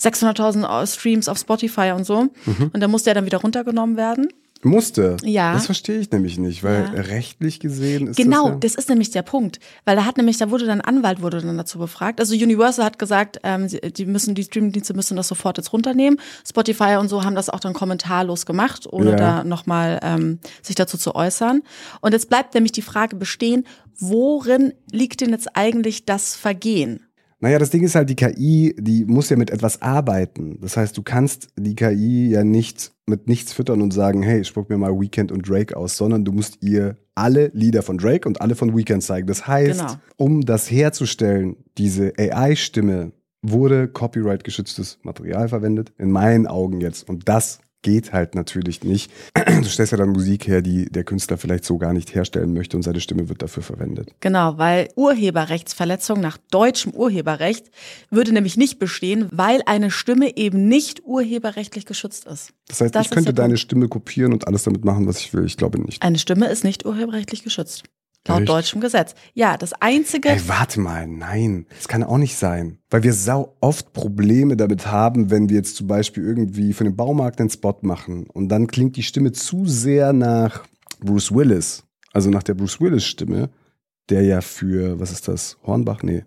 S2: 600.000 Streams auf Spotify und so.
S1: Mhm.
S2: Und da musste er dann wieder runtergenommen werden.
S1: Musste.
S2: Ja.
S1: Das verstehe ich nämlich nicht, weil
S2: Ja.
S1: rechtlich gesehen ist
S2: Genau,
S1: das
S2: das ist nämlich der Punkt, weil da hat nämlich, da wurde dann Anwalt wurde dann dazu befragt. Also Universal hat gesagt, ähm, die müssen die Streamingdienste müssen das sofort jetzt runternehmen. Spotify und so haben das auch dann kommentarlos gemacht, ohne
S1: Ja.
S2: da nochmal ähm, sich dazu zu äußern. Und jetzt bleibt nämlich die Frage bestehen: Worin liegt denn jetzt eigentlich das Vergehen?
S1: Naja, das Ding ist halt, die KI, die muss ja mit etwas arbeiten. Das heißt, du kannst die KI ja nicht mit nichts füttern und sagen, hey, spuck mir mal Weekend und Drake aus, sondern du musst ihr alle Lieder von Drake und alle von Weekend zeigen. Das heißt,
S2: Genau.
S1: um das herzustellen, diese AI-Stimme, wurde Copyright-geschütztes Material verwendet. In meinen Augen jetzt. Und das geht halt natürlich nicht. Du stellst ja dann Musik her, die der Künstler vielleicht so gar nicht herstellen möchte und seine Stimme wird dafür verwendet.
S2: Genau, weil Urheberrechtsverletzung nach deutschem Urheberrecht würde nämlich nicht bestehen, weil eine Stimme eben nicht urheberrechtlich geschützt ist.
S1: Das heißt,
S2: Das
S1: ich könnte deine. Stimme kopieren und alles damit machen, was ich will. Ich glaube nicht.
S2: Eine Stimme ist nicht urheberrechtlich geschützt. Laut
S1: Echt?
S2: deutschem Gesetz. Ja, das einzige.
S1: Ey, warte mal, nein, das kann auch nicht sein. Weil wir sau oft Probleme damit haben, wenn wir jetzt zum Beispiel irgendwie für den Baumarkt einen Spot machen und dann klingt die Stimme zu sehr nach Bruce Willis, also nach der Bruce Willis Stimme, der ja für, was ist das, Hornbach? Nee,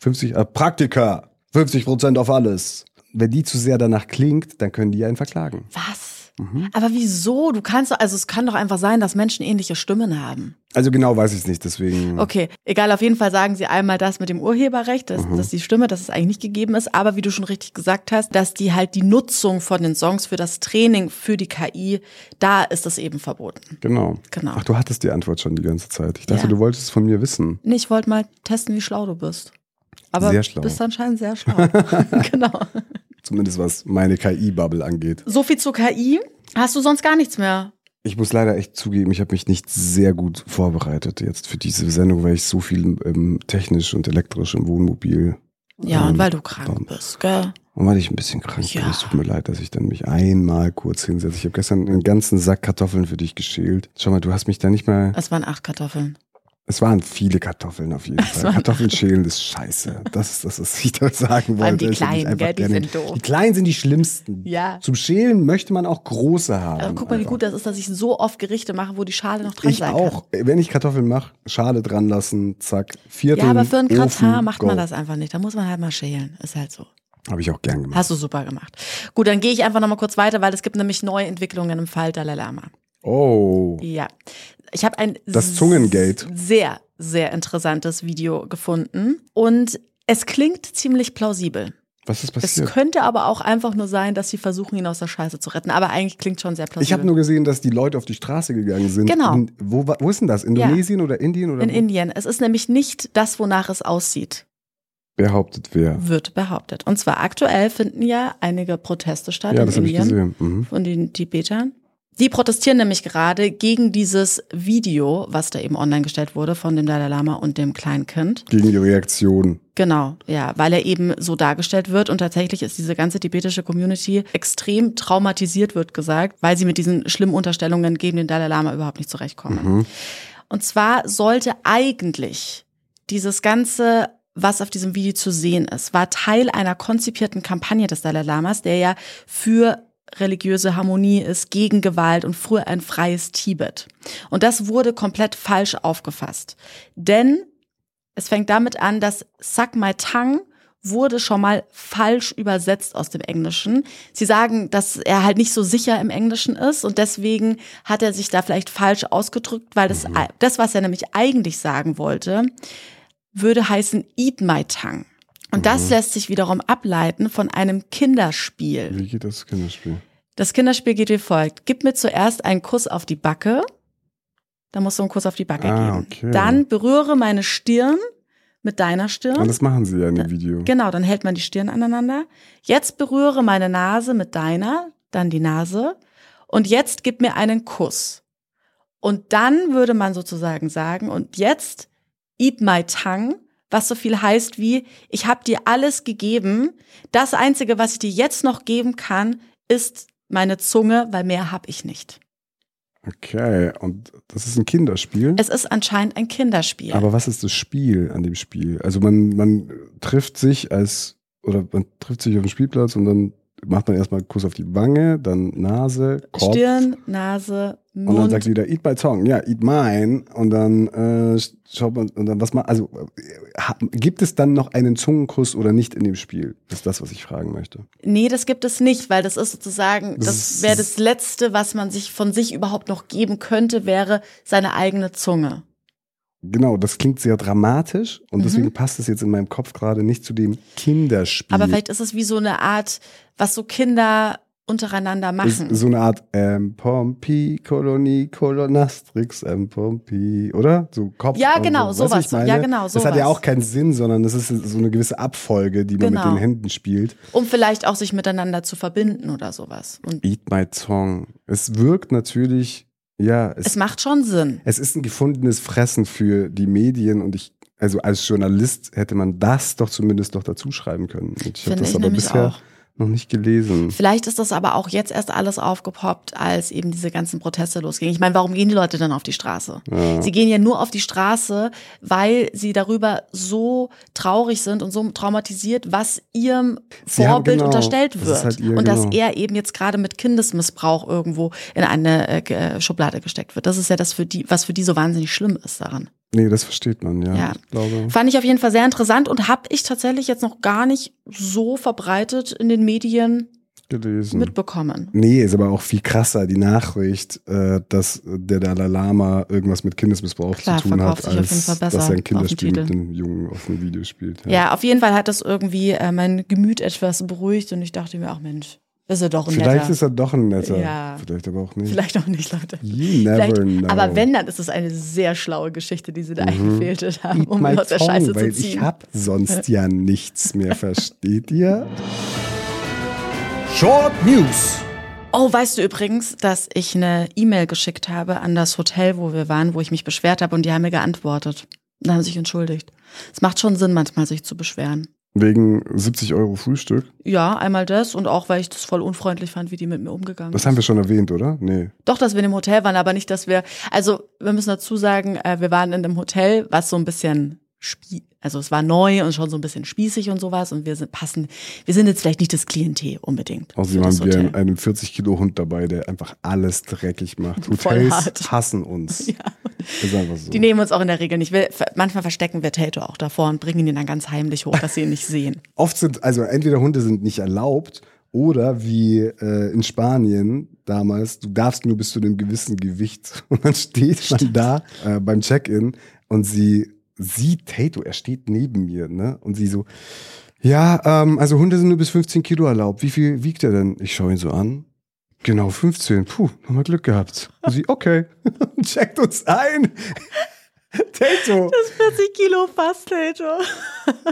S1: 50, äh, Praktika, 50 Prozent auf alles. Wenn die zu sehr danach klingt, dann können die einen verklagen.
S2: Was?
S1: Mhm.
S2: Aber wieso? Du kannst doch, also es kann doch einfach sein, dass Menschen ähnliche Stimmen haben.
S1: Also genau weiß ich es nicht, deswegen.
S2: Okay, egal, auf jeden Fall sagen sie einmal das mit dem Urheberrecht, dass,
S1: Mhm.
S2: dass die Stimme, dass es eigentlich nicht gegeben ist, aber wie du schon richtig gesagt hast, dass die halt die Nutzung von den Songs für das Training für die KI, da ist das eben verboten.
S1: Genau.
S2: Genau.
S1: Ach, du hattest die Antwort schon die ganze Zeit. Ich dachte,
S2: Ja.
S1: du wolltest es von mir wissen.
S2: Nee, ich wollte mal testen, wie schlau du bist. Aber
S1: Sehr schlau.
S2: bist anscheinend sehr schlau. genau.
S1: Zumindest was meine KI-Bubble angeht.
S2: So viel zur KI. Hast du sonst gar nichts mehr?
S1: Ich muss leider echt zugeben, ich habe mich nicht sehr gut vorbereitet jetzt für diese Sendung, weil ich so viel ähm, technisch und elektrisch im Wohnmobil
S2: Ja,
S1: Ähm,
S2: und weil du krank
S1: dann-
S2: bist, gell?
S1: und weil ich ein bisschen krank bin.
S2: Ja.
S1: Es tut mir leid, dass ich dann mich einmal kurz hinsetze. Ich habe gestern einen ganzen Sack Kartoffeln für dich geschält. Schau mal, du hast mich da nicht mal.
S2: Es waren acht Kartoffeln.
S1: Es waren viele Kartoffeln auf jeden Fall. Kartoffeln schälen ist scheiße. Das ist das, was ich damit sagen wollte.
S2: die
S1: Ich
S2: kleinen, gell, die sind doof.
S1: Die kleinen sind die schlimmsten.
S2: Ja.
S1: Zum Schälen möchte man auch große haben.
S2: Aber guck mal, wie
S1: einfach.
S2: gut das ist, dass ich so oft Gerichte mache, wo die Schale noch dran
S1: Ich
S2: sein
S1: auch. Wenn ich Kartoffeln mache, Schale dran lassen, zack, Viertel.
S2: kann. Ja, aber für
S1: Ofen,
S2: Gratin macht man
S1: go.
S2: das einfach nicht. Da muss man halt mal schälen. Ist halt so.
S1: Habe ich auch gern gemacht.
S2: Hast du super gemacht. Gut, dann gehe ich einfach nochmal kurz weiter, weil es gibt nämlich neue Entwicklungen im Fall Dalai Lama.
S1: Oh.
S2: Ja. Ich habe ein
S1: Das Zungengate.
S2: sehr, sehr interessantes Video gefunden und es klingt ziemlich plausibel.
S1: Was ist
S2: Es
S1: passiert?
S2: könnte aber auch einfach nur sein, dass sie versuchen, ihn aus der Scheiße zu retten. Aber eigentlich klingt schon sehr plausibel.
S1: Ich habe nur gesehen, dass die Leute auf die Straße gegangen sind.
S2: Genau.
S1: In, wo, wo ist denn das? Indonesien oder Indien? Oder
S2: in
S1: wo?
S2: Indien. Es ist nämlich nicht das, wonach es aussieht,
S1: Behauptet wer?
S2: wird behauptet. Und zwar aktuell finden ja einige Proteste statt
S1: Ja,
S2: in
S1: das habe ich
S2: Indien
S1: gesehen. Mhm.
S2: von den Tibetern. Die protestieren nämlich gerade gegen dieses Video, was da eben online gestellt wurde von dem Dalai Lama und dem Kleinkind.
S1: Gegen die Reaktion.
S2: Genau, ja, weil er eben so dargestellt wird und tatsächlich ist diese ganze tibetische Community extrem traumatisiert, wird gesagt, weil sie mit diesen schlimmen Unterstellungen gegen den Dalai Lama überhaupt nicht zurechtkommen. Und zwar sollte eigentlich dieses ganze was auf diesem Video zu sehen ist, war Teil einer konzipierten Kampagne des Dalai Lamas, der ja für religiöse Harmonie ist, gegen Gewalt und früher ein freies Tibet. Und das wurde komplett falsch aufgefasst. Denn es fängt damit an, dass Sak Mai Tang wurde schon mal falsch übersetzt aus dem Englischen. Sie sagen, dass er halt nicht so sicher im Englischen ist und deswegen hat er sich da vielleicht falsch ausgedrückt, weil das, das was er nämlich eigentlich sagen wollte, würde heißen Eat My Tongue. Und das lässt sich wiederum ableiten von einem Kinderspiel.
S1: Wie geht das Kinderspiel?
S2: Das Kinderspiel geht wie folgt. Gib mir zuerst einen Kuss auf die Backe. Da musst du einen Kuss auf die Backe
S1: Ah,
S2: geben.
S1: okay.
S2: Dann berühre meine Stirn mit deiner Stirn.
S1: Und das machen sie ja in dem Video.
S2: Genau, dann hält man die Stirn aneinander. Jetzt berühre meine Nase mit deiner, dann die Nase. Und jetzt gib mir einen Kuss. Und dann würde man sozusagen sagen, und jetzt eat my tongue, was so viel heißt wie, ich habe dir alles gegeben. Das Einzige, was ich dir jetzt noch geben kann, ist meine Zunge, weil mehr habe ich nicht.
S1: Okay, und das ist ein Kinderspiel.
S2: Es ist anscheinend ein Kinderspiel.
S1: Aber was ist das Spiel an dem Spiel? Also man, man trifft sich als, oder man trifft sich auf dem Spielplatz und dann macht man erstmal einen Kuss auf die Wange, dann Nase, Kopf.
S2: Stirn, Nase, Mund.
S1: Und dann sagt wieder, eat my tongue, ja, eat mine. Und dann äh, schaut man, und dann was man, also äh, gibt es dann noch einen Zungenkuss oder nicht in dem Spiel? Das ist das, was ich fragen möchte.
S2: Nee, das gibt es nicht, weil das ist sozusagen,
S1: Das
S2: wäre das Letzte, was man sich von sich überhaupt noch geben könnte, wäre seine eigene Zunge.
S1: Genau, das klingt sehr dramatisch und deswegen passt es jetzt in meinem Kopf gerade nicht zu dem Kinderspiel.
S2: Mhm. Aber vielleicht ist es wie so eine Art, was so Kinder untereinander
S1: ist
S2: machen.
S1: so eine Art ähm, Pompi, Kolonie, Kolonastrix, ähm, Pompi, oder? So Kopf.
S2: Ja, genau,
S1: so.
S2: Sowas. Ja, genau,
S1: Das hat ja
S2: sowas.
S1: auch keinen Sinn, sondern das ist so eine gewisse Abfolge, die man
S2: Genau.
S1: mit den Händen spielt.
S2: um vielleicht auch sich miteinander zu verbinden oder sowas. Und
S1: Eat my tongue. Es wirkt natürlich, ja,
S2: es
S1: es,
S2: macht schon Sinn.
S1: es ist ein gefundenes Fressen für die Medien und ich, also als Journalist hätte man das doch zumindest doch dazu schreiben können. Ich habe
S2: Finde
S1: das
S2: ich
S1: aber
S2: nämlich
S1: bisher
S2: auch.
S1: Noch nicht gelesen.
S2: Vielleicht ist das aber auch jetzt erst alles aufgepoppt, als eben diese ganzen Proteste losgingen. Ich meine, warum gehen die Leute dann auf die Straße? Sie gehen ja nur auf die Straße, weil sie darüber so traurig sind und so traumatisiert, was ihrem Vorbild
S1: genau,
S2: unterstellt wird.
S1: halt ihr-
S2: und dass
S1: genau.
S2: er eben jetzt gerade mit Kindesmissbrauch irgendwo in eine äh, äh, Schublade gesteckt wird. Das ist ja das für die, was für die so wahnsinnig schlimm ist daran.
S1: Nee, das versteht man, ja.
S2: Ja.
S1: Ich glaube.
S2: Fand ich auf jeden Fall sehr interessant und habe ich tatsächlich jetzt noch gar nicht so verbreitet in den Medien
S1: gelesen.
S2: mitbekommen.
S1: Nee, ist aber auch viel krasser, die Nachricht, äh, dass der Dalai Lama irgendwas mit Kindesmissbrauch
S2: Klar,
S1: zu tun hat, als dass er ein
S2: auf dem
S1: Kinderspiel mit dem Jungen auf dem Video spielt.
S2: Ja, auf jeden Fall hat das irgendwie äh, mein Gemüt etwas beruhigt und ich dachte mir, ach Mensch, ist er doch ein
S1: Vielleicht
S2: netter.
S1: ist er doch ein netter.
S2: Ja.
S1: Vielleicht aber auch nicht.
S2: Vielleicht auch nicht, Leute.
S1: You never
S2: Vielleicht,
S1: know. Mhm.
S2: aber wenn, dann ist es eine sehr schlaue Geschichte, die sie da eingefädelt haben, um
S1: Mal
S2: ihn aus der Scheiße
S1: weil
S2: zu ziehen.
S1: ich hab sonst ja nichts mehr, versteht ihr?
S3: Short News.
S2: Oh, weißt du übrigens, dass ich eine E-Mail geschickt habe an das Hotel, wo wir waren, wo ich mich beschwert habe und die haben mir geantwortet. Und haben sich entschuldigt. Es macht schon Sinn, manchmal sich zu beschweren.
S1: Wegen 70 Euro Frühstück.
S2: Ja, einmal das und auch, weil ich das voll unfreundlich fand, wie die mit mir umgegangen
S1: Das
S2: sind.
S1: haben wir schon erwähnt, oder? Nee.
S2: Doch, dass wir in dem Hotel waren, aber nicht, dass wir, also wir müssen dazu sagen, äh, wir waren in einem Hotel, was so ein bisschen spie also es war neu und schon so ein bisschen spießig und sowas und wir sind passen, wir sind jetzt vielleicht nicht das Klientel unbedingt.
S1: Außerdem haben wir einen, einen 40 Kilo Hund dabei, der einfach alles dreckig macht. Hotels hassen uns.
S2: Ja.
S1: Ist einfach so.
S2: Die nehmen uns auch in der Regel nicht. Wir, manchmal verstecken wir Tato auch davor und bringen ihn dann ganz heimlich hoch, dass sie ihn nicht sehen.
S1: Oft sind, also entweder Hunde sind nicht erlaubt oder wie äh, in Spanien damals, du darfst nur bis zu einem gewissen Gewicht. Und dann steht man da äh, beim Check-in und sie sieht Tato, er steht neben mir, ne? Und sie so, ja, ähm, also Hunde sind nur bis 15 Kilo erlaubt. Wie viel wiegt er denn? Ich schaue ihn so an. Genau 15. Puh, haben wir Glück gehabt. Und sie, okay, checkt uns ein. Tato.
S2: 40 Kilo fast, Tato.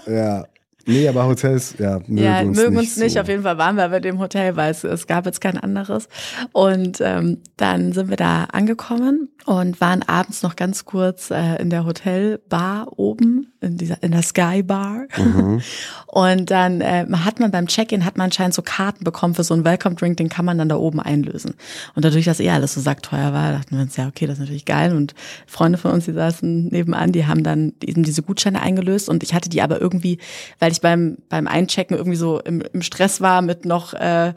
S1: Ja. Nee, aber Hotels, ja, mögen
S2: Ja,
S1: uns
S2: mögen
S1: nicht
S2: uns nicht.
S1: so.
S2: Auf jeden Fall waren wir bei dem Hotel, weil es, es gab jetzt kein anderes. Und ähm, dann sind wir da angekommen und waren abends noch ganz kurz äh, in der Hotelbar oben, in dieser in der Sky Bar.
S1: Mhm.
S2: Und dann äh, hat man beim Check-in hat man anscheinend so Karten bekommen für so einen Welcome Drink, den kann man dann da oben einlösen. Und dadurch, dass eh alles so sackteuer war, dachten wir uns, ja, okay, das ist natürlich geil. Und Freunde von uns, die saßen nebenan, die haben dann eben diese Gutscheine eingelöst und ich hatte die aber irgendwie, weil ich beim, beim Einchecken irgendwie so im, im Stress war mit noch äh,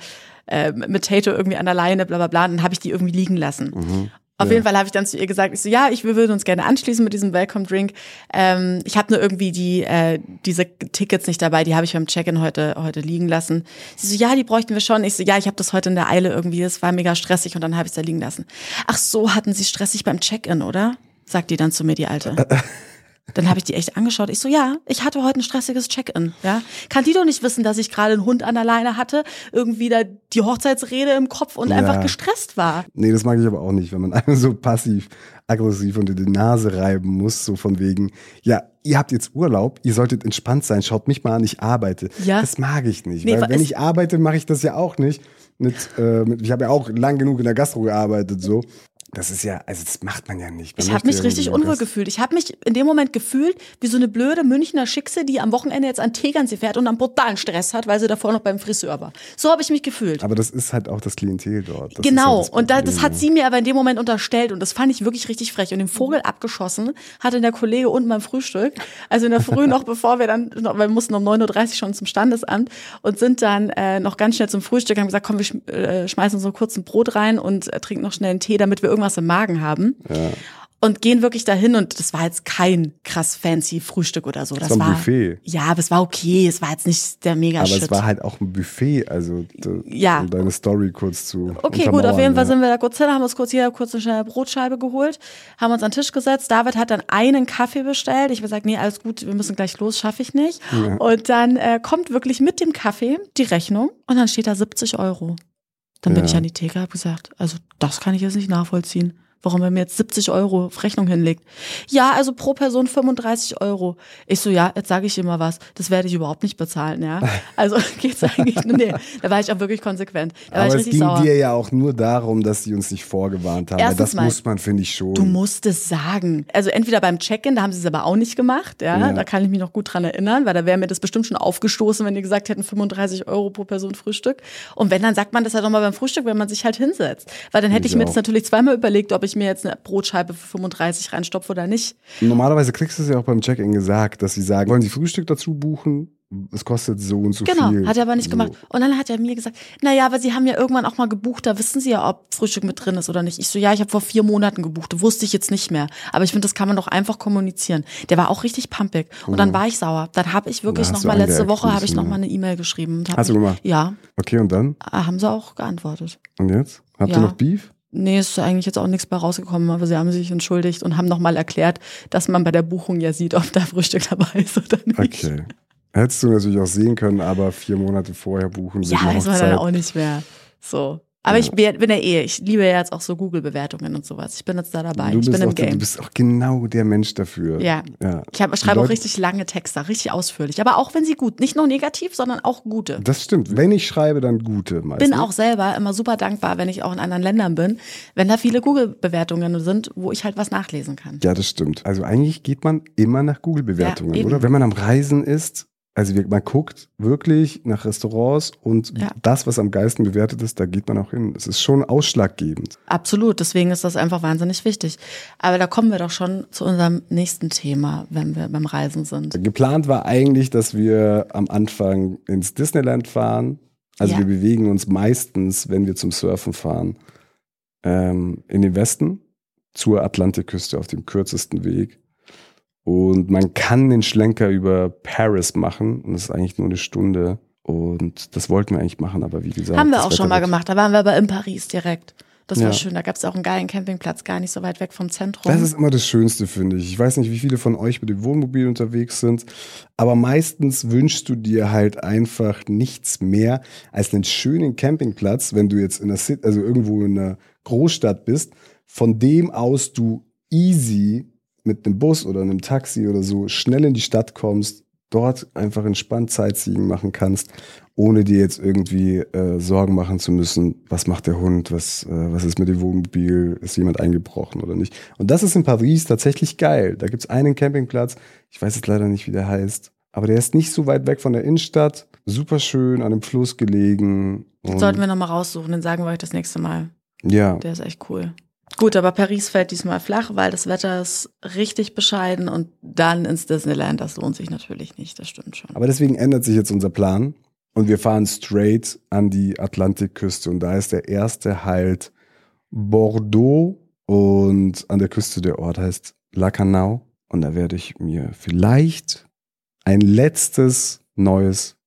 S2: äh, mit Tato irgendwie an der Leine, bla bla bla, dann habe ich die irgendwie liegen lassen.
S1: Mhm.
S2: Auf jeden Fall habe ich dann zu ihr gesagt, ich so, ja, ich wir würden uns gerne anschließen mit diesem Welcome Drink. Ähm, ich habe nur irgendwie die äh, diese Tickets nicht dabei, die habe ich beim Check-in heute heute liegen lassen. Sie so, ja, die bräuchten wir schon. Ich so, ja, ich habe das heute in der Eile irgendwie, es war mega stressig und dann habe ich es da liegen lassen. Ach so, hatten Sie stressig beim Check-in, oder? Sagt die dann zu mir, die Alte. Dann habe ich die echt angeschaut. Ich so, ja, ich hatte heute ein stressiges Check-in. Ja, kann die doch nicht wissen, dass ich gerade einen Hund an der Leine hatte, irgendwie da die Hochzeitsrede im Kopf und
S1: Ja.
S2: einfach gestresst war.
S1: Nee, das mag ich aber auch nicht, wenn man einem so passiv, aggressiv unter die Nase reiben muss, so von wegen, ja, ihr habt jetzt Urlaub, ihr solltet entspannt sein, schaut mich mal an, ich arbeite.
S2: Ja.
S1: Das mag ich nicht,
S2: Nee,
S1: weil wenn ich arbeite, mache ich das ja auch nicht. Mit, äh, mit, ich habe ja auch lang genug in der Gastro gearbeitet, so. Das ist ja, also das macht man ja nicht. Man
S2: Ich habe mich richtig unwohl gefühlt. Ich habe mich in dem Moment gefühlt wie so eine blöde Münchner Schickse, die am Wochenende jetzt an Tegernsee fährt und einen brutalen Stress hat, weil sie davor noch beim Friseur war. So habe ich mich gefühlt.
S1: Aber das ist halt auch das Klientel dort. Das
S2: genau.
S1: Halt
S2: und da, das hat
S1: ne?
S2: sie mir aber in dem Moment unterstellt und das fand ich wirklich richtig frech. Und den Vogel abgeschossen hatte der Kollege unten beim Frühstück. Also in der Früh noch, bevor wir dann, wir mussten um 9.30 Uhr schon zum Standesamt und sind dann äh, noch ganz schnell zum Frühstück, haben gesagt, komm, wir schm- äh, schmeißen so kurz ein Brot rein und äh, trinken noch schnell einen Tee, damit wir irgendwas im Magen haben. Und gehen wirklich dahin und das war jetzt kein krass fancy Frühstück oder so. Das
S1: war ein
S2: war
S1: Buffet.
S2: Ja, aber es war okay. Es war jetzt nicht der mega
S1: Aber
S2: Shit.
S1: es war halt auch ein Buffet, also
S2: Ja.
S1: um deine Story kurz zu
S2: Okay, gut, auf jeden Fall
S1: ja.
S2: sind wir da kurz hin, haben uns kurz hier kurz eine schnelle Brotscheibe geholt, haben uns an den Tisch gesetzt. David hat dann einen Kaffee bestellt. Ich habe gesagt, nee, alles gut, wir müssen gleich los, schaffe ich nicht. Und dann äh, kommt wirklich mit dem Kaffee die Rechnung und dann steht da 70 Euro. Dann bin
S1: Ja.
S2: ich an die Theke, habe gesagt, also das kann ich jetzt nicht nachvollziehen. Warum er mir jetzt 70 Euro auf Rechnung hinlegt. Ja, also pro Person 35 Euro. Ich so, ja, jetzt sage ich immer was. Das werde ich überhaupt nicht bezahlen, ja. Also geht's eigentlich, nee, da war ich auch wirklich konsequent. Da war
S1: Aber
S2: ich
S1: es ging
S2: sauer.
S1: dir ja auch nur darum, dass sie uns nicht vorgewarnt haben.
S2: Erstens
S1: das
S2: mal,
S1: muss man, finde ich, schon.
S2: Du musst es sagen. Also entweder beim Check-in, da haben sie es aber auch nicht gemacht, ja?
S1: Ja.
S2: Da kann ich mich noch gut dran erinnern, weil da wäre mir das bestimmt schon aufgestoßen, wenn die gesagt hätten 35 Euro pro Person Frühstück. Und wenn, dann sagt man das halt nochmal beim Frühstück, wenn man sich halt hinsetzt. Weil dann hätte
S1: Ich
S2: ich mir
S1: auch.
S2: jetzt natürlich zweimal überlegt, ob ich mir jetzt eine Brotscheibe für 35 reinstopfe oder nicht.
S1: Normalerweise kriegst du es ja auch beim Check-in gesagt, dass sie sagen, wollen sie Frühstück dazu buchen? Es kostet so und so
S2: Genau,
S1: viel.
S2: hat er aber nicht
S1: so.
S2: gemacht. Und dann hat er mir gesagt, naja, aber Sie haben ja irgendwann auch mal gebucht, da wissen Sie ja, ob Frühstück mit drin ist oder nicht. Ich so, ja, ich habe vor vier Monaten gebucht, wusste ich jetzt nicht mehr. Aber ich finde, das kann man doch einfach kommunizieren. Der war auch richtig pumpig. Und dann war ich sauer. Dann habe ich wirklich
S1: Mhm. Da hast
S2: noch
S1: du
S2: mal letzte Woche habe ich
S1: bisschen,
S2: noch
S1: ne?
S2: mal eine E-Mail geschrieben.
S1: Hast du gemacht?
S2: Ja,
S1: Okay, und dann?
S2: Ah, haben sie auch geantwortet.
S1: Und jetzt? Habt
S2: Ja.
S1: ihr noch Beef?
S2: Nee, ist eigentlich jetzt auch nichts bei rausgekommen, aber sie haben sich entschuldigt und haben nochmal erklärt, dass man bei der Buchung ja sieht, ob da Frühstück dabei ist oder nicht.
S1: Okay. Hättest du natürlich auch sehen können, aber vier Monate vorher buchen.
S2: Ja, weiß man dann auch nicht mehr. So. Aber ich bin ja eh, ich liebe ja jetzt auch so Google-Bewertungen und sowas. Ich bin jetzt da dabei.
S1: Du
S2: ich
S1: bist,
S2: bin im
S1: auch, der- du
S2: Game.
S1: bist auch genau der Mensch dafür.
S2: Ja.
S1: ja.
S2: Ich hab, schreibe auch richtig lange Texte, richtig ausführlich. Aber auch wenn sie gut, nicht nur negativ, sondern auch gute.
S1: Das stimmt. Wenn ich schreibe, dann gute meistens.
S2: bin auch selber immer super dankbar, wenn ich auch in anderen Ländern bin, wenn da viele Google-Bewertungen sind, wo ich halt was nachlesen kann.
S1: Ja, das stimmt. Also eigentlich geht man immer nach Google-Bewertungen,
S2: Ja,
S1: oder? Wenn man am Reisen ist, also man guckt wirklich nach Restaurants und
S2: Ja.
S1: das, was am geilsten bewertet ist, da geht man auch hin. Es ist schon ausschlaggebend.
S2: Absolut, deswegen ist das einfach wahnsinnig wichtig. Aber da kommen wir doch schon zu unserem nächsten Thema, wenn wir beim Reisen sind.
S1: Geplant war eigentlich, dass wir am Anfang ins Disneyland fahren. Also
S2: Ja.
S1: wir bewegen uns meistens, wenn wir zum Surfen fahren, ähm, in den Westen zur Atlantikküste auf dem kürzesten Weg. Und man kann den Schlenker über Paris machen und das ist eigentlich nur eine Stunde. Und das wollten wir eigentlich machen, aber wie gesagt.
S2: Haben wir auch schon mal gemacht, da waren wir aber in Paris direkt. Das war
S1: Ja.
S2: schön, da gab es auch einen geilen Campingplatz, gar nicht so weit weg vom Zentrum.
S1: Das ist immer das Schönste, finde ich. Ich weiß nicht, wie viele von euch mit dem Wohnmobil unterwegs sind, aber meistens wünschst du dir halt einfach nichts mehr als einen schönen Campingplatz, wenn du jetzt in der City, also irgendwo in einer Großstadt bist, von dem aus du easy mit einem Bus oder einem Taxi oder so schnell in die Stadt kommst, dort einfach entspannt Sightseeing machen kannst, ohne dir jetzt irgendwie äh, Sorgen machen zu müssen, was macht der Hund, was, äh, was ist mit dem Wohnmobil, ist jemand eingebrochen oder nicht. Und das ist in Paris tatsächlich geil. Da gibt's einen Campingplatz, ich weiß jetzt leider nicht, wie der heißt, aber der ist nicht so weit weg von der Innenstadt, super schön an einem Fluss gelegen. Und-
S2: sollten wir nochmal raussuchen, den sagen wir euch das nächste Mal.
S1: ja,
S2: Der ist echt cool. Gut, aber Paris fällt diesmal flach, weil das Wetter ist richtig bescheiden und dann ins Disneyland, das lohnt sich natürlich nicht, das stimmt schon.
S1: Aber deswegen ändert sich jetzt unser Plan und wir fahren straight an die Atlantikküste und da ist der erste Halt Bordeaux und an der Küste der Ort heißt Lacanau und da werde ich mir vielleicht ein letztes neues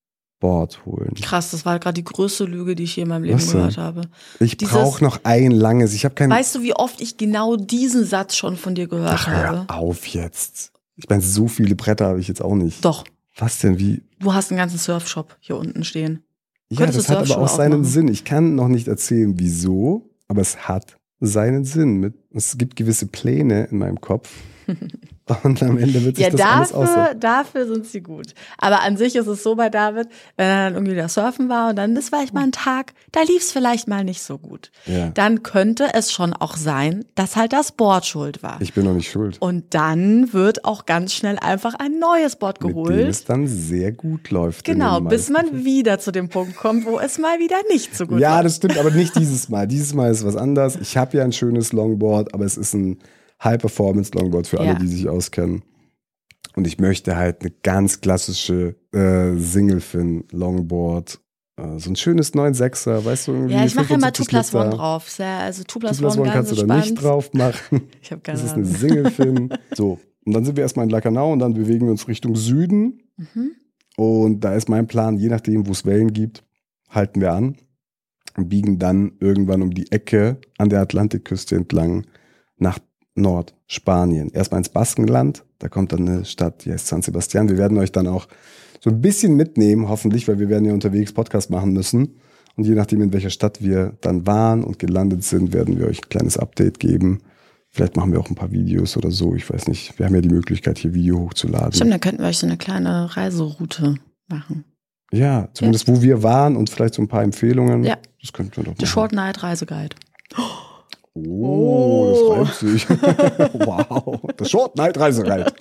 S1: Board holen.
S2: Krass, das war gerade die größte Lüge, die ich je in meinem Leben gehört habe.
S1: Ich brauche noch ein langes. Ich habe kein.
S2: Weißt du, wie oft ich genau diesen Satz schon von dir gehört
S1: Ach,
S2: habe?
S1: hör auf jetzt. Ich meine, so viele Bretter habe ich jetzt auch nicht.
S2: Doch,
S1: Was denn? Wie?
S2: du hast einen ganzen Surfshop hier unten stehen.
S1: Ja,
S2: Könntest
S1: das hat aber auch seinen
S2: aufmachen?
S1: Sinn. Ich kann noch nicht erzählen, wieso, aber es hat seinen Sinn. Es gibt gewisse Pläne in meinem Kopf. Und am Ende wird sich
S2: Ja,
S1: das alles
S2: dafür,
S1: aussehen.
S2: dafür sind sie gut. Aber an sich ist es so bei David, wenn er dann irgendwie da surfen war und dann ist vielleicht mal ein Tag, da lief es vielleicht mal nicht so gut.
S1: Ja.
S2: Dann könnte es schon auch sein, dass halt das Board schuld war.
S1: Ich bin noch nicht schuld.
S2: und dann wird auch ganz schnell einfach ein neues Board
S1: Mit dem
S2: geholt.
S1: es dann sehr gut läuft.
S2: Genau, bis man wieder zu dem Punkt kommt, wo es mal wieder nicht so gut
S1: Ja,
S2: läuft.
S1: das stimmt, aber nicht dieses Mal. Dieses Mal ist was anders. Ich habe ja ein schönes Longboard, aber es ist ein High-Performance-Longboard für alle,
S2: Ja.
S1: die sich auskennen. Und ich möchte halt eine ganz klassische äh, Single-Fin-Longboard. Äh, so ein schönes 9,6er, weißt du? Irgendwie
S2: Ja, ich mache immer 2
S1: 75
S2: plus 1
S1: Liter.
S2: drauf. Also 2
S1: Two
S2: plus
S1: plus
S2: 1
S1: One kannst du da nicht drauf machen.
S2: Ich habe keine
S1: Das ist eine
S2: Ahnung.
S1: Single-Fin. so, und dann sind wir erstmal in Lacanau und dann bewegen wir uns Richtung Süden.
S2: Mhm.
S1: Und da ist mein Plan, je nachdem, wo es Wellen gibt, halten wir an und biegen dann irgendwann um die Ecke an der Atlantikküste entlang nach Nordspanien. Erstmal ins Baskenland, da kommt dann eine Stadt, die heißt San Sebastian. Wir werden euch dann auch so ein bisschen mitnehmen, hoffentlich, weil wir werden ja unterwegs Podcast machen müssen. Und je nachdem, in welcher Stadt wir dann waren und gelandet sind, werden wir euch ein kleines Update geben. Vielleicht machen wir auch ein paar Videos oder so. Ich weiß nicht. Wir haben ja die Möglichkeit, hier Video hochzuladen.
S2: Stimmt, dann könnten wir euch so eine kleine Reiseroute machen.
S1: Ja, zumindest wo wir waren und vielleicht so ein paar Empfehlungen.
S2: Ja.
S1: Das könnten wir doch
S2: The
S1: machen.
S2: Short Night Reiseguide.
S1: Oh,
S2: Oh.
S1: das reimt sich. wow. The Short Night Reisereit.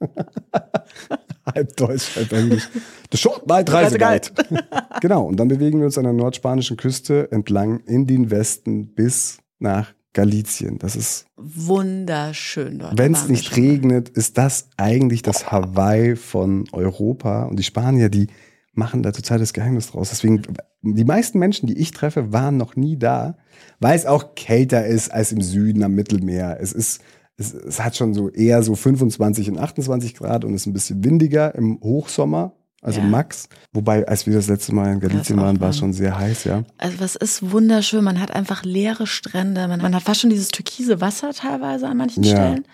S1: halb Deutsch, halb Englisch. The Short Night Reiseguide. genau, und dann bewegen wir uns an der nordspanischen Küste entlang in den Westen bis nach Galizien. Das ist,
S2: Wunderschön dort.
S1: wenn es nicht regnet, ist das eigentlich das Hawaii von Europa. Und die Spanier, die machen da total das Geheimnis draus. Deswegen, die meisten Menschen, die ich treffe, waren noch nie da, weil es auch kälter ist als im Süden am Mittelmeer. Es ist, es, es hat schon so eher so 25 und 28 Grad und ist ein bisschen windiger im Hochsommer. Also
S2: Ja.
S1: Max. Wobei, als wir das letzte Mal in Galizien
S2: auch
S1: waren, war es schon sehr heiß, ja.
S2: Also was ist wunderschön. Man hat einfach leere Strände. Man, man hat fast schon dieses türkise Wasser teilweise an manchen
S1: Ja.
S2: Stellen.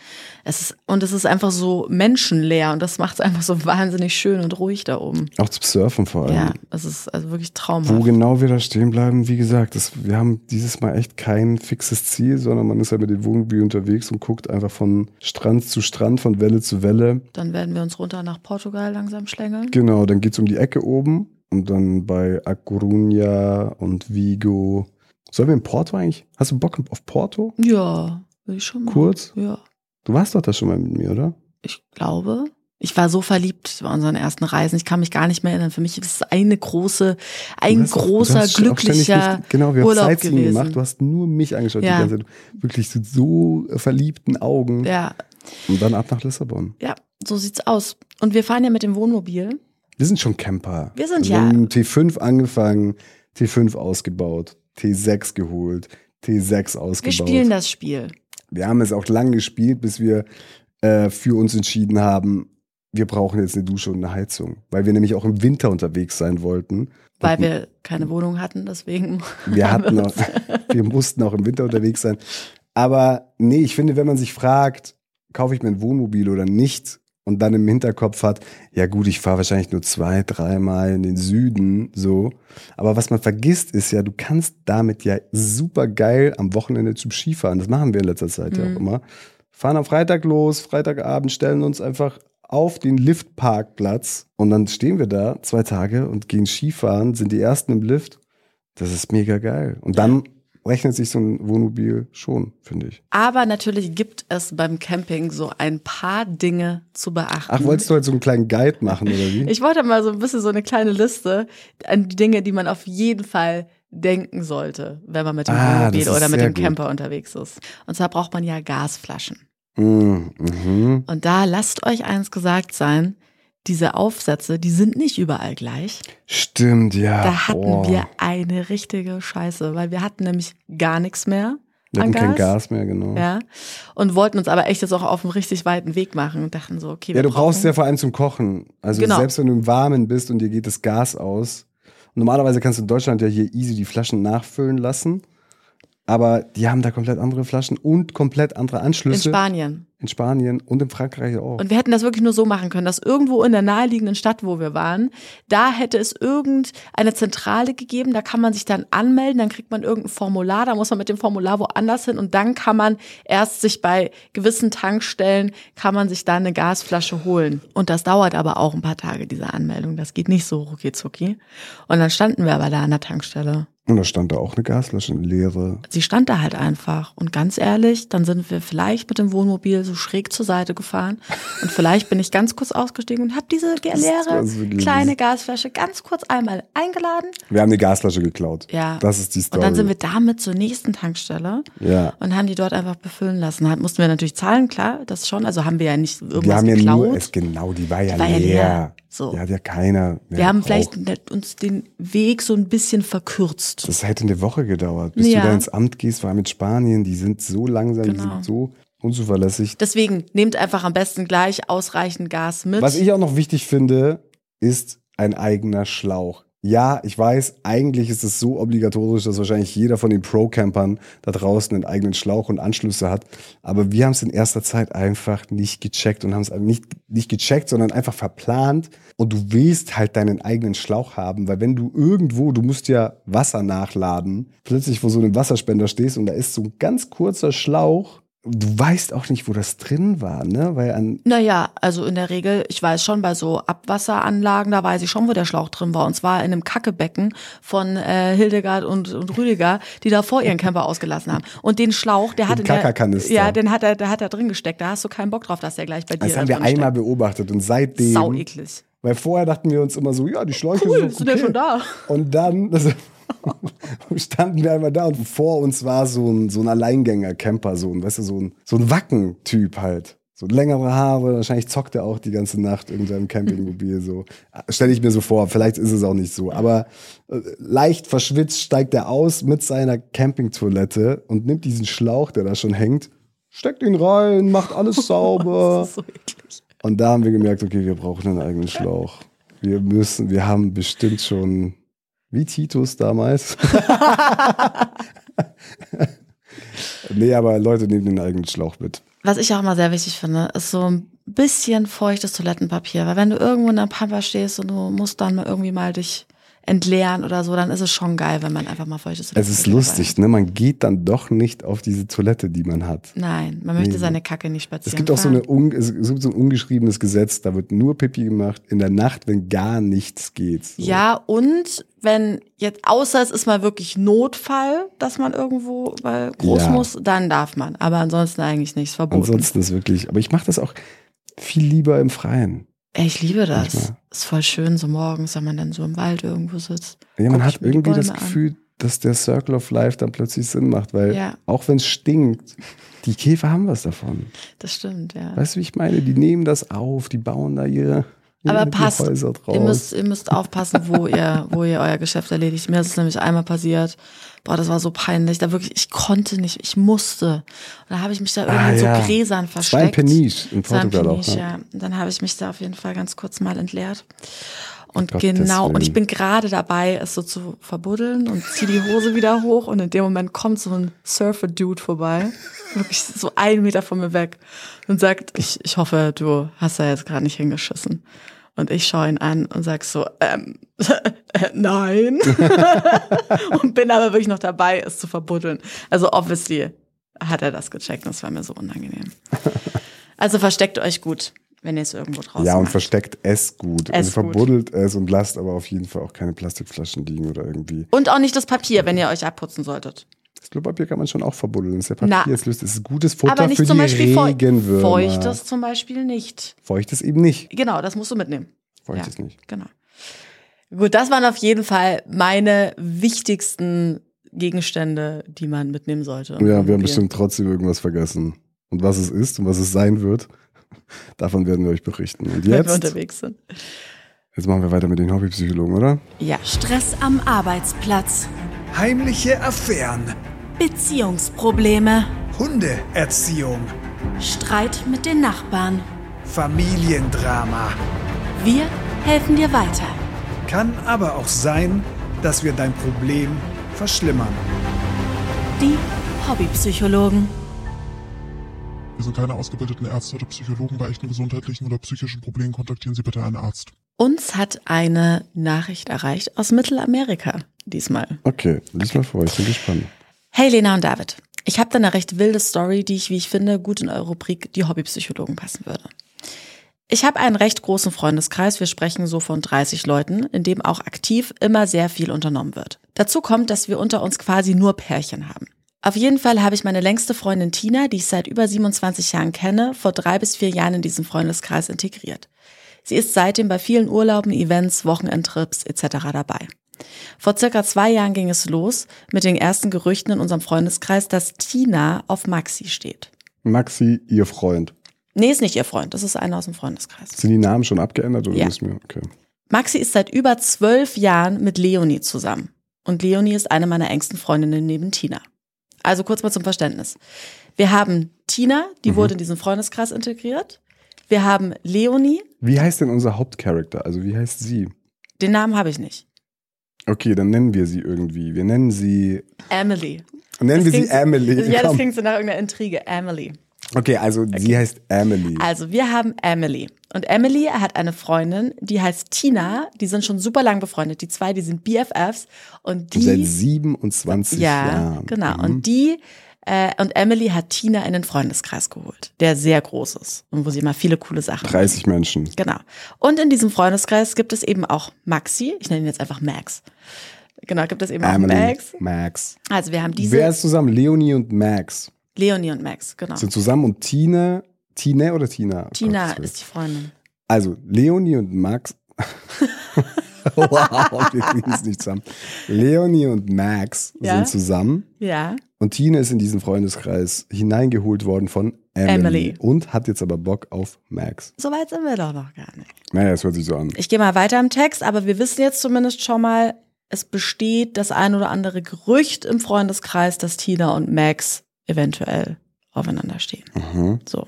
S2: Es ist, und es ist einfach so menschenleer und das macht es einfach so wahnsinnig schön und ruhig da oben.
S1: Auch zum Surfen vor allem.
S2: Ja, es ist also wirklich
S1: Wo
S2: traumhaft.
S1: genau wir da stehen bleiben, wie gesagt, das, wir haben dieses Mal echt kein fixes Ziel, sondern man ist ja mit dem Wohnmobil unterwegs und guckt einfach von Strand zu Strand, von Welle zu Welle.
S2: Dann werden wir uns runter nach Portugal langsam schlängeln.
S1: Genau, dann geht's um die Ecke oben und dann bei A Coruña und Vigo. Sollen wir in Porto eigentlich? Hast du Bock auf Porto?
S2: Ja, will ich schon mal.
S1: Kurz?
S2: Ja,
S1: Du warst doch da schon mal mit mir, oder?
S2: ich glaube. Ich war so verliebt bei unseren ersten Reisen. Ich kann mich gar nicht mehr erinnern. Für mich ist es eine große, ein großer,
S1: auch
S2: glücklicher
S1: Nicht, genau, wir haben
S2: Urlaub
S1: Sightseeing
S2: gewesen.
S1: gemacht. Du hast nur mich angeschaut
S2: Ja.
S1: die ganze Zeit. Wirklich mit so verliebten Augen.
S2: Ja,
S1: Und dann ab nach Lissabon.
S2: ja, so sieht's aus. Und wir fahren ja mit dem Wohnmobil.
S1: Wir sind schon Camper.
S2: Wir sind
S1: wir
S2: ja-
S1: haben T5 angefangen, T5 ausgebaut, T6 geholt, T6 ausgebaut.
S2: Wir spielen das Spiel.
S1: Wir haben es auch lang gespielt, bis wir äh, für uns entschieden haben, wir brauchen jetzt eine Dusche und eine Heizung. Weil wir nämlich auch im Winter unterwegs sein wollten.
S2: Weil
S1: Und
S2: wir keine Wohnung hatten, deswegen.
S1: wir hatten
S2: wir
S1: auch, wir mussten auch im Winter unterwegs sein. Aber nee, ich finde, wenn man sich fragt, kaufe ich mir ein Wohnmobil oder nicht und dann im Hinterkopf hat, ja gut, ich fahre wahrscheinlich nur zwei, dreimal in den Süden, so. Aber was man vergisst ist ja, du kannst damit ja super geil am Wochenende zum Skifahren. Das machen wir in letzter Zeit ja
S2: Mhm.
S1: auch immer. Fahren am Freitag los, Freitagabend, stellen uns einfach auf den Liftparkplatz und dann stehen wir da zwei Tage und gehen Skifahren, sind die ersten im Lift. Das ist mega geil. Und dann rechnet sich so ein Wohnmobil schon, finde ich.
S2: Aber natürlich gibt es beim Camping so ein paar Dinge zu beachten.
S1: Ach, wolltest du halt so einen kleinen Guide machen oder wie?
S2: Ich wollte mal so ein bisschen so eine kleine Liste an die Dinge, die man auf jeden Fall denken sollte, wenn man mit dem
S1: Ah,
S2: Wohnmobil oder mit dem
S1: gut.
S2: Camper unterwegs ist. Und zwar braucht man ja Gasflaschen.
S1: Mm, mhm.
S2: Und da lasst euch eins gesagt sein, diese Aufsätze, die sind nicht überall gleich.
S1: Stimmt, ja.
S2: Da hatten
S1: Boah.
S2: wir eine richtige Scheiße, weil wir hatten nämlich gar nichts mehr
S1: Wir hatten
S2: Gas.
S1: kein Gas mehr, genau.
S2: Ja. Und wollten uns aber echt jetzt auch auf einen richtig weiten Weg machen und dachten so, okay, wir
S1: Ja, du brauchst ja vor allem zum Kochen. Also
S2: Genau.
S1: selbst wenn du im Warmen bist und dir geht das Gas aus. Normalerweise kannst du in Deutschland ja hier easy die Flaschen nachfüllen lassen. Aber die haben da komplett andere Flaschen und komplett andere
S2: in
S1: Anschlüsse.
S2: Spanien.
S1: In Spanien und in Frankreich auch.
S2: Und wir hätten das wirklich nur so machen können, dass irgendwo in der naheliegenden Stadt, wo wir waren, da hätte es irgendeine Zentrale gegeben, da kann man sich dann anmelden, dann kriegt man irgendein Formular, da muss man mit dem Formular woanders hin und dann kann man erst sich bei gewissen Tankstellen, kann man sich dann eine Gasflasche holen. Und das dauert aber auch ein paar Tage, diese Anmeldung. Das geht nicht so rucki zucki. Und dann standen wir aber da an der Tankstelle.
S1: Und da stand da auch eine Gasflasche, eine leere.
S2: Sie stand da halt einfach. Und ganz ehrlich, dann sind wir vielleicht mit dem Wohnmobil so schräg zur Seite gefahren. Und vielleicht bin ich ganz kurz ausgestiegen und habe diese leere kleine Gasflasche ganz kurz einmal eingeladen.
S1: Wir haben eine Gasflasche geklaut.
S2: Ja.
S1: Das ist die Story.
S2: Und dann sind wir damit zur nächsten Tankstelle
S1: Ja.
S2: und haben die dort einfach befüllen lassen. Halt mussten wir natürlich zahlen, klar, das schon. Also haben wir ja nicht irgendwas
S1: Wir haben ja
S2: geklaut.
S1: nur, es genau, die war ja
S2: war ja
S1: leer.
S2: So.
S1: Die hat ja keiner. mehr
S2: wir haben
S1: gebraucht.
S2: vielleicht net- uns den Weg so ein bisschen verkürzt.
S1: Das hätte eine Woche gedauert, bis
S2: Ja.
S1: du da ins Amt gehst, vor allem mit Spanien. Die sind so langsam, die
S2: Genau.
S1: sind so unzuverlässig.
S2: Deswegen nehmt einfach am besten gleich ausreichend Gas mit.
S1: Was ich auch noch wichtig finde, ist ein eigener Schlauch. Ja, ich weiß, eigentlich ist es so obligatorisch, dass wahrscheinlich jeder von den Pro-Campern da draußen einen eigenen Schlauch und Anschlüsse hat. Aber wir haben es in erster Zeit einfach nicht gecheckt und haben es nicht, nicht gecheckt, sondern einfach verplant. Und du willst halt deinen eigenen Schlauch haben, weil wenn du irgendwo, du musst ja Wasser nachladen, plötzlich vor so einem Wasserspender stehst und da ist so ein ganz kurzer Schlauch, du weißt auch nicht, wo das drin war, ne? Weil an
S2: Naja, also in der Regel, ich weiß schon, bei so Abwasseranlagen, da weiß ich schon, wo der Schlauch drin war. Und zwar in einem Kackebecken von äh, Hildegard und, und Rüdiger, die da vor ihren Camper ausgelassen haben. Und den Schlauch, der hat in der. Ja, den hat er, der hat er drin gesteckt. Da hast du keinen Bock drauf, dass der gleich bei dir
S1: Das haben
S2: da
S1: wir einmal beobachtet und seitdem.
S2: steckt. Sau eklig.
S1: Weil vorher dachten wir uns immer so, ja, die Schläuche
S2: Cool,
S1: sind,
S2: sind ja
S1: okay.
S2: schon da.
S1: Und dann also, standen wir einmal da und vor uns war so ein, so ein Alleingänger-Camper, so ein, weißt du, so ein, so ein Wacken-Typ halt. So längere Haare, wahrscheinlich zockt er auch die ganze Nacht in seinem Campingmobil so. Stelle ich mir so vor, vielleicht ist es auch nicht so. Aber äh, leicht verschwitzt steigt er aus mit seiner Campingtoilette und nimmt diesen Schlauch, der da schon hängt, steckt ihn rein, macht alles sauber.
S2: Das ist so.
S1: Und da haben wir gemerkt, okay, wir brauchen einen eigenen Schlauch. Wir müssen, wir haben bestimmt schon, wie Titus damals. nee, aber Leute nehmen den eigenen Schlauch mit.
S2: Was ich auch immer sehr wichtig finde, ist so ein bisschen feuchtes Toilettenpapier. Weil wenn du irgendwo in der Pampa stehst und du musst dann mal irgendwie mal dich entleeren oder so, dann ist es schon geil, wenn man einfach mal feuchtes
S1: Es
S2: Toilettenpapier
S1: ist lustig, ne? Man geht dann doch nicht auf diese Toilette, die man hat.
S2: Nein, man möchte
S1: Nee.
S2: seine Kacke nicht spazieren.
S1: Es gibt auch so, eine, un- es gibt so ein ungeschriebenes Gesetz, da wird nur Pipi gemacht in der Nacht, wenn gar nichts geht. So.
S2: Ja, und wenn jetzt, außer es ist mal wirklich Notfall, dass man irgendwo mal groß
S1: Ja.
S2: muss, dann darf man. Aber ansonsten eigentlich nichts verboten.
S1: Ansonsten ist wirklich, aber ich mache das auch viel lieber im Freien.
S2: Ich liebe das.
S1: Manchmal.
S2: Ist voll schön, so morgens, wenn man dann so im Wald irgendwo sitzt.
S1: Ja, man hat irgendwie das
S2: Bäume an.
S1: Gefühl, dass der Circle of Life dann plötzlich Sinn macht, weil
S2: Ja.
S1: auch wenn es stinkt, die Käfer haben was davon.
S2: Das stimmt, ja.
S1: Weißt du, wie ich meine? Die nehmen das auf, die bauen da ihre
S2: Aber passt, ihr müsst, ihr müsst aufpassen, wo ihr, wo ihr euer Geschäft erledigt. Mir ist es nämlich einmal passiert. Boah, das war so peinlich. Da wirklich, ich konnte nicht, ich musste. Und da habe ich mich da irgendwie
S1: Ah,
S2: in
S1: ja.
S2: so Gräsern
S1: war in
S2: versteckt.
S1: Peniche in Portugal auch.
S2: Peniche,
S1: Ne?
S2: ja. Und dann habe ich mich da auf jeden Fall ganz kurz mal entleert. Und
S1: Gottes
S2: genau, und ich bin gerade dabei, es so zu verbuddeln und ziehe die Hose wieder hoch und in dem Moment kommt so ein Surfer-Dude vorbei, wirklich so einen Meter von mir weg und sagt, ich, ich hoffe, du hast da jetzt gerade nicht hingeschissen. Und ich schaue ihn an und sag so, ähm, äh, nein. und bin aber wirklich noch dabei, es zu verbuddeln. Also obviously hat er das gecheckt und es war mir so unangenehm. Also versteckt euch gut, wenn ihr es irgendwo draußen
S1: Ja, und
S2: macht.
S1: versteckt es gut.
S2: Es
S1: also
S2: gut.
S1: verbuddelt es und lasst aber auf jeden Fall auch keine Plastikflaschen liegen oder irgendwie.
S2: Und auch nicht das Papier, wenn ihr euch abputzen solltet.
S1: Das Klopapier kann man schon auch verbuddeln. Das ist ja Papier,
S2: Na,
S1: es löst. Es ist gutes Futter
S2: aber nicht
S1: für
S2: zum
S1: die
S2: Beispiel
S1: Regenwürmer.
S2: feuchtes zum Beispiel nicht.
S1: Feuchtes eben nicht.
S2: Genau, das musst du mitnehmen.
S1: Feuchtes
S2: ja,
S1: nicht.
S2: Genau. Gut, das waren auf jeden Fall meine wichtigsten Gegenstände, die man mitnehmen sollte.
S1: Ja, wir haben bestimmt trotzdem irgendwas vergessen. Und was es ist und was es sein wird, davon werden wir euch berichten. Und
S2: wenn wir
S1: jetzt,
S2: unterwegs sind.
S1: jetzt machen wir weiter mit den Hobbypsychologen, oder?
S2: Ja.
S4: Stress am Arbeitsplatz.
S5: Heimliche Affären,
S4: Beziehungsprobleme.
S5: Hundeerziehung,
S4: Streit mit den Nachbarn.
S5: Familiendrama.
S4: Wir helfen dir weiter.
S5: Kann aber auch sein, dass wir dein Problem verschlimmern.
S4: Die Hobbypsychologen.
S6: Wir sind keine ausgebildeten Ärzte oder Psychologen. Bei echten gesundheitlichen oder psychischen Problemen kontaktieren Sie bitte einen Arzt.
S2: Uns hat eine Nachricht erreicht aus Mittelamerika diesmal.
S1: Okay, lies mal vor, ich bin gespannt.
S2: Hey Lena und David, ich habe da eine recht wilde Story, die ich, wie ich finde, gut in eure Rubrik Die Hobbypsychologen passen würde. Ich habe einen recht großen Freundeskreis, wir sprechen so von 30 Leuten, in dem auch aktiv immer sehr viel unternommen wird. Dazu kommt, dass wir unter uns quasi nur Pärchen haben. Auf jeden Fall habe ich meine längste Freundin Tina, die ich seit über 27 Jahren kenne, vor drei bis vier Jahren in diesen Freundeskreis integriert. Sie ist seitdem bei vielen Urlauben, Events, Wochenendtrips etc. dabei. Vor circa zwei Jahren ging es los mit den ersten Gerüchten in unserem Freundeskreis, dass Tina auf Maxi steht.
S1: Maxi, ihr Freund.
S2: Nee, ist nicht ihr Freund, das ist einer aus dem Freundeskreis.
S1: Sind die Namen schon abgeändert oder
S2: Ja.
S1: müssen wir? Okay.
S2: Maxi ist seit über zwölf Jahren mit Leonie zusammen. Und Leonie ist eine meiner engsten Freundinnen neben Tina. Also kurz mal zum Verständnis. Wir haben Tina, die wurde in diesen Freundeskreis integriert. Wir haben Leonie,
S1: Wie heißt denn unser Hauptcharakter? Also wie heißt sie?
S2: den Namen habe ich nicht.
S1: Okay, dann nennen wir sie irgendwie. Wir nennen sie.
S2: Emily.
S1: Nennen wir
S2: Das
S1: sie
S2: klingt-
S1: Emily.
S2: Ja, das klingt so nach irgendeiner Intrige. Emily.
S1: Okay, also sie heißt Emily.
S2: Also, wir haben Emily. Und Emily hat eine Freundin, die heißt Tina. Die sind schon super lang befreundet. Die zwei, die sind BFFs. Und
S1: Seit
S2: die.
S1: 27
S2: Ja,
S1: Jahren.
S2: genau.
S1: Mhm.
S2: Und die. Äh, und Emily hat Tina in den Freundeskreis geholt, der sehr groß ist und wo sie immer viele coole Sachen
S1: 30 Menschen.
S2: Genau. Und in diesem Freundeskreis gibt es eben auch Maxi. Ich nenne ihn jetzt einfach Max. Genau, gibt es eben auch
S1: Emily,
S2: Max.
S1: Max.
S2: Also wir haben diese
S1: Wer ist zusammen? Leonie und Max.
S2: Leonie und Max, genau.
S1: Sind zusammen und Tine. Tine oder Tina? Oh
S2: Tina
S1: Gottes Willen.
S2: ist die Freundin.
S1: Also Leonie und Max. wow, wir kriegen es nicht zusammen. Leonie und Max
S2: Ja?
S1: sind zusammen
S2: Ja.
S1: Und Tine ist in diesen Freundeskreis hineingeholt worden von Emily,
S2: Emily.
S1: und hat jetzt aber Bock auf Max.
S2: Soweit sind wir doch noch gar nicht.
S1: Naja, es hört sich so an.
S2: Ich gehe mal weiter im Text, aber wir wissen jetzt zumindest schon mal, es besteht das ein oder andere Gerücht im Freundeskreis, dass Tina und Max eventuell aufeinander stehen.
S1: Mhm.
S2: So.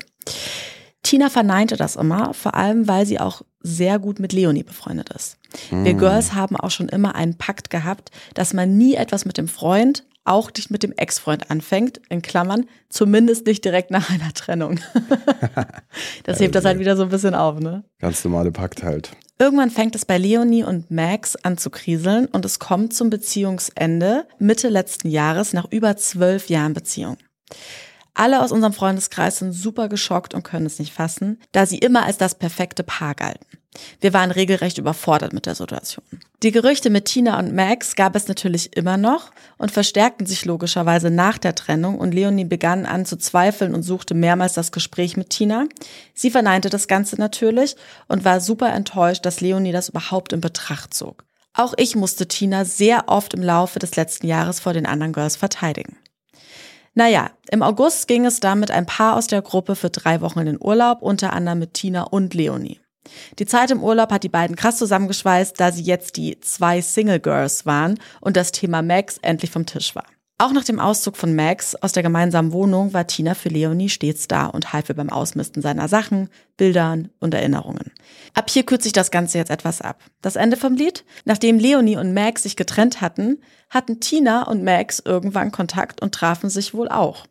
S2: Tina verneinte das immer, vor allem weil sie auch sehr gut mit Leonie befreundet ist. Wir Girls haben auch schon immer einen Pakt gehabt, dass man nie etwas mit dem Freund, auch nicht mit dem Ex-Freund anfängt, in Klammern, zumindest nicht direkt nach einer Trennung. das hebt das halt wieder so ein bisschen auf, ne?
S1: Ganz normale Pakt halt.
S2: Irgendwann fängt es bei Leonie und Max an zu kriseln und es kommt zum Beziehungsende Mitte letzten Jahres nach über zwölf Jahren Beziehung. Alle aus unserem Freundeskreis sind super geschockt und können es nicht fassen, da sie immer als das perfekte Paar galten. Wir waren regelrecht überfordert mit der Situation. Die Gerüchte mit Tina und Max gab es natürlich immer noch und verstärkten sich logischerweise nach der Trennung und Leonie begann an zu zweifeln und suchte mehrmals das Gespräch mit Tina. Sie verneinte das Ganze natürlich und war super enttäuscht, dass Leonie das überhaupt in Betracht zog. Auch ich musste Tina sehr oft im Laufe des letzten Jahres vor den anderen Girls verteidigen. Naja, im August ging es dann mit ein paar aus der Gruppe für drei Wochen in den Urlaub, unter anderem mit Tina und Leonie. Die Zeit im Urlaub hat die beiden krass zusammengeschweißt, da sie jetzt die zwei Single Girls waren und das Thema Max endlich vom Tisch war. Auch nach dem Auszug von Max aus der gemeinsamen Wohnung war Tina für Leonie stets da und half ihr beim Ausmisten seiner Sachen, Bildern und Erinnerungen. Ab hier kürzt sich das Ganze jetzt etwas ab. Das Ende vom Lied? Nachdem Leonie und Max sich getrennt hatten, hatten Tina und Max irgendwann Kontakt und trafen sich wohl auch.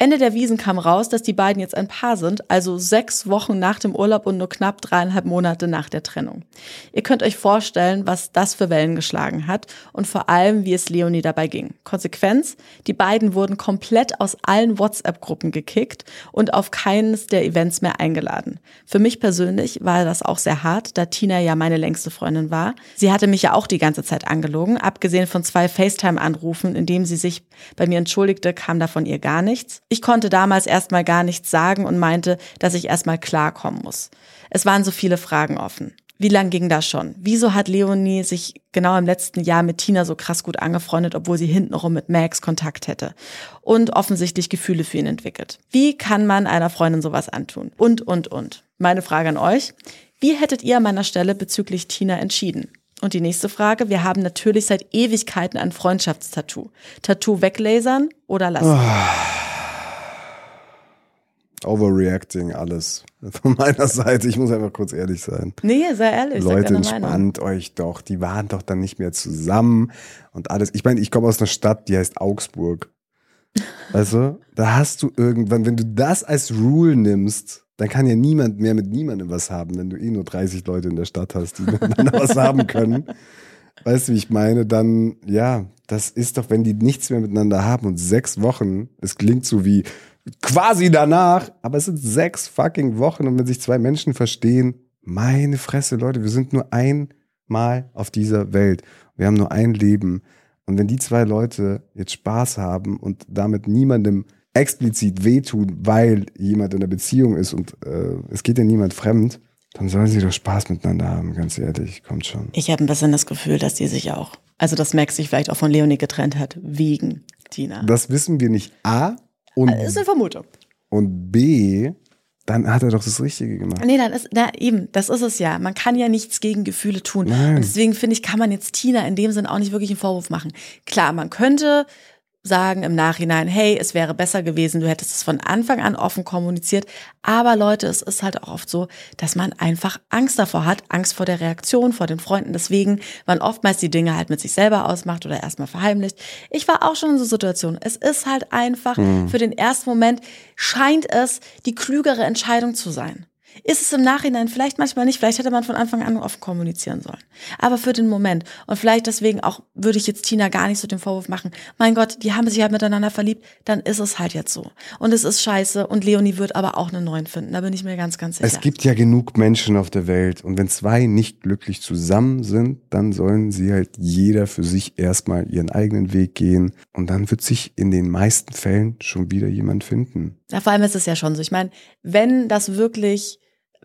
S2: Ende der Wiesen kam raus, dass die beiden jetzt ein Paar sind, also sechs Wochen nach dem Urlaub und nur knapp dreieinhalb Monate nach der Trennung. Ihr könnt euch vorstellen, was das für Wellen geschlagen hat und vor allem, wie es Leonie dabei ging. Konsequenz, die beiden wurden komplett aus allen WhatsApp-Gruppen gekickt und auf keines der Events mehr eingeladen. Für mich persönlich war das auch sehr hart, da Tina ja meine längste Freundin war. Sie hatte mich ja auch die ganze Zeit angelogen, abgesehen von zwei FaceTime-Anrufen, in dem sie sich bei mir entschuldigte, kam da von ihr gar nichts. Ich konnte damals erstmal gar nichts sagen und meinte, dass ich erstmal klarkommen muss. Es waren so viele Fragen offen. Wie lang ging das schon? Wieso hat Leonie sich genau im letzten Jahr mit Tina so krass gut angefreundet, obwohl sie hintenrum mit Max Kontakt hätte? Und offensichtlich Gefühle für ihn entwickelt. Wie kann man einer Freundin sowas antun? Und, und, und. Meine Frage an euch. Wie hättet ihr an meiner Stelle bezüglich Tina entschieden? Und die nächste Frage. Wir haben natürlich seit Ewigkeiten ein Freundschaftstattoo. Tattoo weglasern oder lassen?
S1: Overreacting, alles. Von meiner Seite, ich muss einfach kurz ehrlich sein.
S2: Nee, sei ehrlich.
S1: Leute, entspannt euch doch. Die waren doch dann nicht mehr zusammen und alles. Ich meine, ich komme aus einer Stadt, die heißt Augsburg. Weißt du, da hast du irgendwann, wenn du das als Rule nimmst, dann kann ja niemand mehr mit niemandem was haben, wenn du eh nur 30 Leute in der Stadt hast, die miteinander was haben können. Weißt du, wie ich meine? Dann, ja, das ist doch, wenn die nichts mehr miteinander haben und sechs Wochen, es klingt so wie quasi danach, aber es sind sechs fucking Wochen und wenn sich zwei Menschen verstehen, meine Fresse, Leute, wir sind nur einmal auf dieser Welt. Wir haben nur ein Leben. Und wenn die zwei Leute jetzt Spaß haben und damit niemandem explizit wehtun, weil jemand in der Beziehung ist und äh, es geht ja niemand fremd, dann sollen sie doch Spaß miteinander haben, ganz ehrlich, kommt schon.
S2: Ich habe ein bisschen das Gefühl, dass die sich auch, also dass Max sich vielleicht auch von Leonie getrennt hat, wegen Tina.
S1: Das wissen wir nicht. A und,
S2: Das ist eine Vermutung.
S1: und B, dann hat er doch das Richtige gemacht.
S2: Nee, dann ist, na eben, das ist es ja. Man kann ja nichts gegen Gefühle tun.
S1: Nein.
S2: Und deswegen finde ich, kann man jetzt Tina in dem Sinn auch nicht wirklich einen Vorwurf machen. Klar, man könnte sagen im Nachhinein, hey, es wäre besser gewesen, du hättest es von Anfang an offen kommuniziert. Aber Leute, es ist halt auch oft so, dass man einfach Angst davor hat, Angst vor der Reaktion, vor den Freunden. Deswegen man oftmals die Dinge halt mit sich selber ausmacht oder erstmal verheimlicht. Ich war auch schon in so Situationen. Es ist halt einfach für den ersten Moment scheint es die klügere Entscheidung zu sein. Ist es im Nachhinein vielleicht manchmal nicht, vielleicht hätte man von Anfang an offen kommunizieren sollen. Aber für den Moment und vielleicht deswegen auch würde ich jetzt Tina gar nicht so den Vorwurf machen, mein Gott, die haben sich halt miteinander verliebt, dann ist es halt jetzt so. Und es ist scheiße und Leonie wird aber auch einen neuen finden, da bin ich mir ganz, ganz sicher.
S1: Es gibt ja genug Menschen auf der Welt und wenn zwei nicht glücklich zusammen sind, dann sollen sie halt jeder für sich erstmal ihren eigenen Weg gehen und dann wird sich in den meisten Fällen schon wieder jemand finden.
S2: Ja, vor allem ist es ja schon so. Ich meine, wenn das wirklich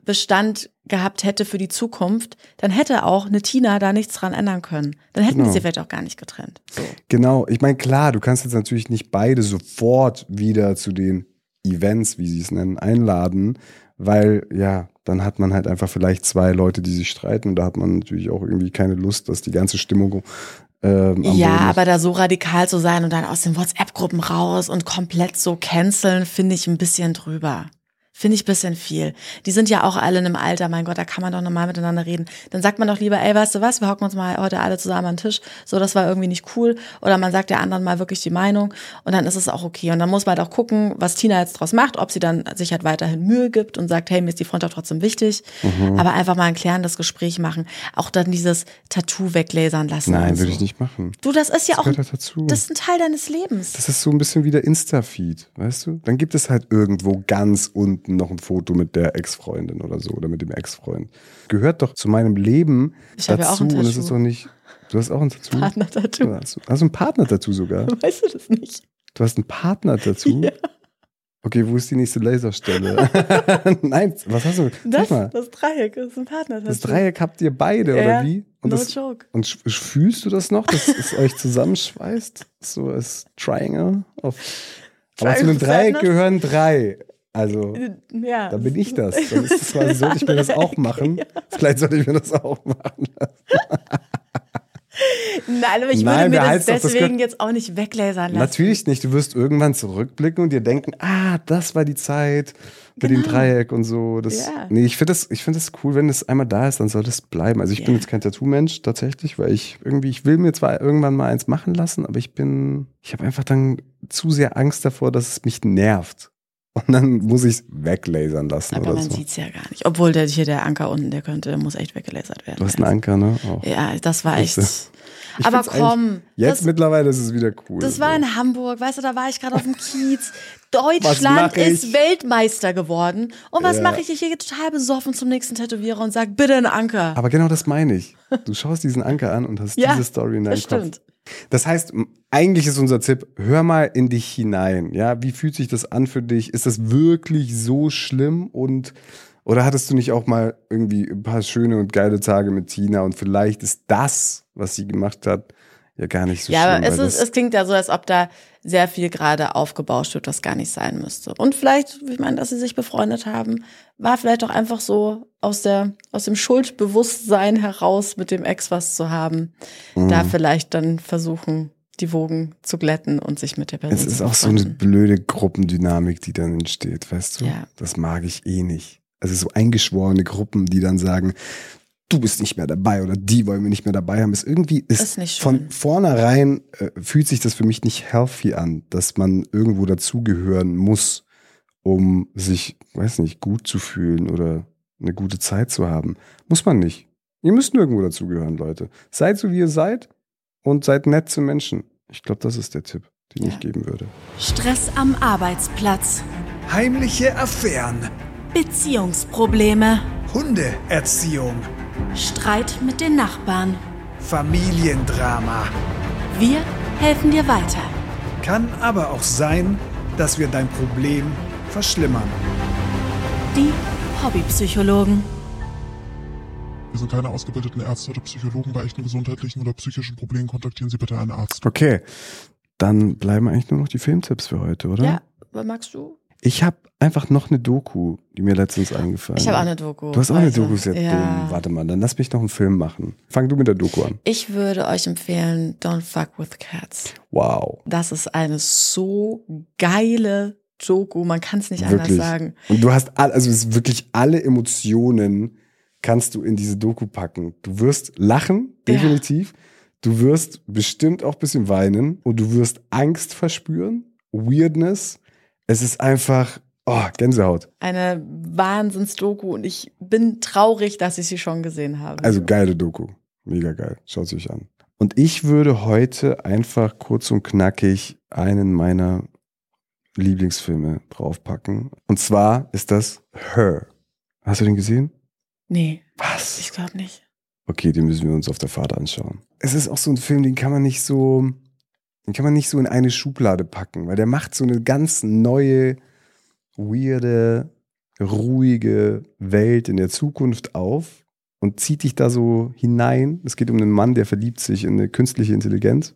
S2: Bestand gehabt hätte für die Zukunft, dann hätte auch eine Tina da nichts dran ändern können. Dann hätten
S1: Genau.
S2: die sie vielleicht auch gar nicht getrennt. So.
S1: Genau, ich meine, klar, du kannst jetzt natürlich nicht beide sofort wieder zu den Events, wie sie es nennen, einladen, weil ja, dann hat man halt einfach vielleicht zwei Leute, die sich streiten und da hat man natürlich auch irgendwie keine Lust, dass die ganze Stimmung ähm,
S2: Ja, aber da so radikal zu sein und dann aus den WhatsApp-Gruppen raus und komplett so canceln, finde ich ein bisschen drüber. Finde ich bisschen viel. Die sind ja auch alle in einem Alter, mein Gott, da kann man doch normal miteinander reden. Dann sagt man doch lieber, ey, weißt du was, wir hocken uns mal heute alle zusammen an den Tisch. So, das war irgendwie nicht cool. Oder man sagt der anderen mal wirklich die Meinung und dann ist es auch okay. Und dann muss man halt auch gucken, was Tina jetzt draus macht, ob sie dann sich halt weiterhin Mühe gibt und sagt, hey, mir ist die Freundschaft trotzdem wichtig.
S1: Mhm.
S2: Aber einfach mal ein klärendes Gespräch machen. Auch dann dieses Tattoo weglasern lassen.
S1: Nein,
S2: und
S1: würde
S2: so.
S1: ich nicht machen.
S2: Du, das ist ja
S1: Das
S2: auch,
S1: gehört halt dazu.
S2: das ist ein Teil deines Lebens.
S1: Das ist so ein bisschen wie der Insta-Feed, weißt du? Dann gibt es halt irgendwo ganz unten noch ein Foto mit der Ex-Freundin oder so oder mit dem Ex-Freund. Gehört doch zu meinem Leben
S2: Ich hab ja
S1: dazu
S2: auch ein
S1: und es ist doch nicht. Du hast auch ein Tattoo?
S2: Partner-Tattoo.
S1: Ja, Hast du hast du einen Partner dazu sogar?
S2: Weißt du das nicht?
S1: Du hast einen Partner dazu?
S2: Ja.
S1: Okay, wo ist die nächste Laserstelle? Nein, was hast du?
S2: Das,
S1: mal.
S2: das Dreieck ist ein Partner.
S1: Das Dreieck habt ihr beide,
S2: Ja,
S1: oder wie? Und,
S2: no
S1: das,
S2: joke.
S1: und fühlst du das noch, dass es euch zusammenschweißt? So als Triangle? Auf, aber zu einem Dreieck gehören drei. Also,
S2: Ja.
S1: da bin ich das. Dann ist es quasi, sollte ich mir das auch machen? Vielleicht sollte ich mir das auch machen.
S2: Nein, aber ich
S1: Nein,
S2: würde mir das
S1: das
S2: deswegen
S1: gehört-
S2: jetzt auch nicht weglasern lassen.
S1: Natürlich nicht. Du wirst irgendwann zurückblicken und dir denken, ah, das war die Zeit mit dem
S2: Genau.
S1: Dreieck und so. Das,
S2: Ja.
S1: Nee, ich finde das, ich finde das cool, wenn es einmal da ist, dann soll das bleiben. Also ich bin
S2: Ja.
S1: jetzt kein Tattoo-Mensch tatsächlich, weil ich irgendwie, ich will mir zwar irgendwann mal eins machen lassen, aber ich bin, ich habe einfach dann zu sehr Angst davor, dass es mich nervt. Und dann muss ich es weglasern lassen
S2: aber
S1: oder
S2: man
S1: so.
S2: sieht's ja gar nicht. Obwohl der hier der Anker unten, der könnte, der muss echt weggelasert werden.
S1: Du hast einen Anker, ne? Auch.
S2: Ja, das war echt.
S1: Ich
S2: aber komm,
S1: Jetzt
S2: das,
S1: mittlerweile ist es wieder cool.
S2: das war in Hamburg, weißt du, da war ich gerade auf dem Kiez. Deutschland ist Weltmeister geworden. Und was
S1: Ja.
S2: mache ich? Ich gehe total besoffen zum nächsten Tätowierer und sag, bitte einen Anker.
S1: Aber genau das meine ich. Du schaust diesen Anker an und hast
S2: Ja,
S1: diese Story in deinem
S2: das
S1: Kopf.
S2: stimmt.
S1: Das heißt, eigentlich ist unser Tipp, hör mal in dich hinein. Ja, wie fühlt sich das an für dich? Ist das wirklich so schlimm und oder hattest du nicht auch mal irgendwie ein paar schöne und geile Tage mit Tina und vielleicht ist das, was sie gemacht hat, ja gar nicht so
S2: Ja,
S1: schlimm.
S2: aber es, ist, es klingt ja so, als ob da sehr viel gerade aufgebauscht wird, was gar nicht sein müsste. Und vielleicht, ich meine, dass sie sich befreundet haben, war vielleicht auch einfach so aus, der, aus dem Schuldbewusstsein heraus mit dem Ex was zu haben.
S1: Mhm.
S2: Da vielleicht dann versuchen, die Wogen zu glätten und sich mit der Person
S1: es ist
S2: zu
S1: auch so eine blöde Gruppendynamik, die dann entsteht, weißt du?
S2: Ja.
S1: Das mag ich eh nicht. Also so eingeschworene Gruppen, die dann sagen, du bist nicht mehr dabei oder die wollen wir nicht mehr dabei haben, ist irgendwie ist,
S2: Ist nicht
S1: von vornherein äh, fühlt sich das für mich nicht healthy an, dass man irgendwo dazugehören muss, um sich, weiß nicht, gut zu fühlen oder eine gute Zeit zu haben. Muss man nicht. Ihr müsst nirgendwo dazugehören, Leute. Seid so wie ihr seid und seid nett zu Menschen. Ich glaube, das ist der Tipp, den ich
S2: Ja.
S1: geben würde.
S4: Stress am Arbeitsplatz,
S5: Heimliche Affären,
S4: Beziehungsprobleme,
S5: Hundeerziehung,
S4: Streit mit den Nachbarn.
S5: Familiendrama.
S4: Wir helfen dir weiter.
S5: Kann aber auch sein, dass wir dein Problem verschlimmern.
S4: Die Hobbypsychologen.
S6: Wir sind keine ausgebildeten Ärzte oder Psychologen. Bei echten gesundheitlichen oder psychischen Problemen kontaktieren Sie bitte einen Arzt.
S1: Okay, dann bleiben eigentlich nur noch die Filmtipps für heute, oder?
S2: Ja, aber magst du?
S1: Ich habe einfach noch eine Doku, die mir letztens eingefallen
S2: Ich habe auch
S1: ist.
S2: eine Doku.
S1: Du hast auch eine. Doku, ist ja, dumm. Warte mal, dann lass mich noch einen Film machen. Fang du mit der Doku an.
S2: Ich würde euch empfehlen, Don't Fuck with Cats.
S1: Wow.
S2: Das ist eine so geile Doku, man kann es nicht anders
S1: Wirklich.
S2: sagen.
S1: Und du hast all, also ist wirklich alle Emotionen kannst du in diese Doku packen. Du wirst lachen,
S2: Ja.
S1: definitiv. Du wirst bestimmt auch ein bisschen weinen und du wirst Angst verspüren, Weirdness. Es ist einfach, oh, Gänsehaut.
S2: Eine Wahnsinnsdoku und ich bin traurig, dass ich sie schon gesehen habe.
S1: Also geile Doku. Mega geil. Schaut sich an. Und ich würde heute einfach kurz und knackig einen meiner Lieblingsfilme draufpacken. Und zwar ist das Her. Hast du den gesehen?
S2: nee,
S1: Was?
S2: ich glaube nicht.
S1: Okay, den müssen wir uns auf der Fahrt anschauen. Es ist auch so ein Film, den kann man nicht so, den kann man nicht so in eine Schublade packen, weil der macht so eine ganz neue, weirde, ruhige Welt in der Zukunft auf und zieht dich da so hinein. Es geht um einen Mann, der verliebt sich in eine künstliche Intelligenz.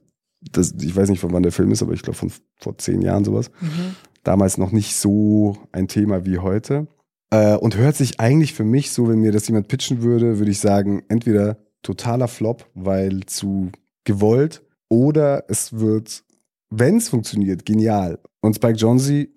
S1: Das, ich weiß nicht, von wann der Film ist, aber ich glaube von vor zehn Jahren sowas
S2: Mhm.
S1: damals noch nicht so ein Thema wie heute. Äh, und hört sich eigentlich für mich so, wenn mir das jemand pitchen würde, würde ich sagen, entweder totaler Flop, weil zu gewollt, oder es wird wenn es funktioniert, genial. Und Spike Jonze,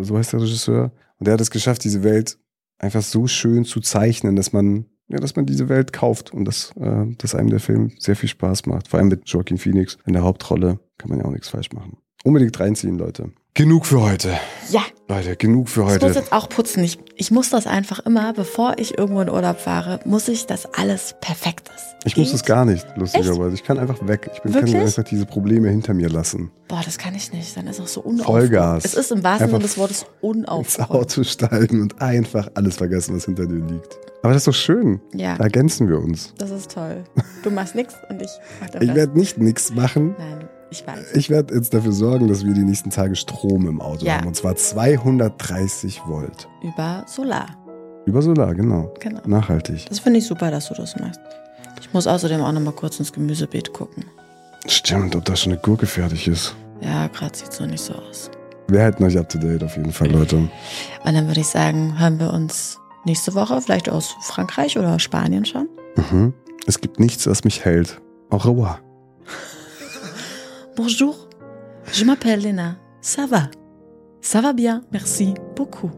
S1: so heißt der Regisseur, und der hat es geschafft, diese Welt einfach so schön zu zeichnen, dass man, ja, dass man diese Welt kauft und dass, äh, dass einem der Film sehr viel Spaß macht. Vor allem mit Joaquin Phoenix in der Hauptrolle kann man ja auch nichts falsch machen. Unbedingt reinziehen, Leute. Genug für heute.
S2: Ja,
S1: Leute, genug für
S2: ich muss
S1: heute.
S2: jetzt auch putzen. Ich, ich muss das einfach immer, bevor ich irgendwo in Urlaub fahre, muss ich, dass alles perfekt ist.
S1: Ich muss es gar nicht, lustigerweise. Ich kann einfach weg. Ich bin, kann einfach diese Probleme hinter mir lassen.
S2: Boah, das kann ich nicht. Dann ist auch so unaufgeräumt.
S1: Vollgas.
S2: Es ist im wahrsten Sinne des Wortes
S1: Ins
S2: unaufgeräumt.
S1: Auto steigen und einfach alles vergessen, was hinter dir liegt. Aber das ist doch schön.
S2: Ja.
S1: Da ergänzen wir uns.
S2: Das ist toll. Du machst nichts und ich mach
S1: Ich werde nicht nichts machen.
S2: Nein, ich weiß.
S1: Ich werde jetzt dafür sorgen, dass wir die nächsten Tage Strom im Auto
S2: Ja.
S1: haben. Und zwar 230 Volt.
S2: Über Solar.
S1: Über Solar, genau.
S2: Genau.
S1: Nachhaltig.
S2: Das finde ich super, dass du das machst. Ich muss außerdem auch noch mal kurz ins Gemüsebeet gucken.
S1: Stimmt, ob da schon eine Gurke fertig ist.
S2: Ja, gerade sieht so nicht so aus.
S1: Wir halten euch up to date auf jeden Fall, Leute.
S2: Und dann würde ich sagen, hören wir uns nächste Woche, vielleicht aus Frankreich oder Spanien schon.
S1: Mhm. Es gibt nichts, was mich hält. Au revoir.
S2: Bonjour, je m'appelle Lena. Ça va? Ça va bien, merci beaucoup.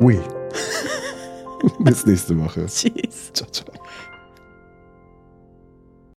S1: Oui. Bis nächste Woche.
S2: Tschüss.
S1: Ciao, ciao.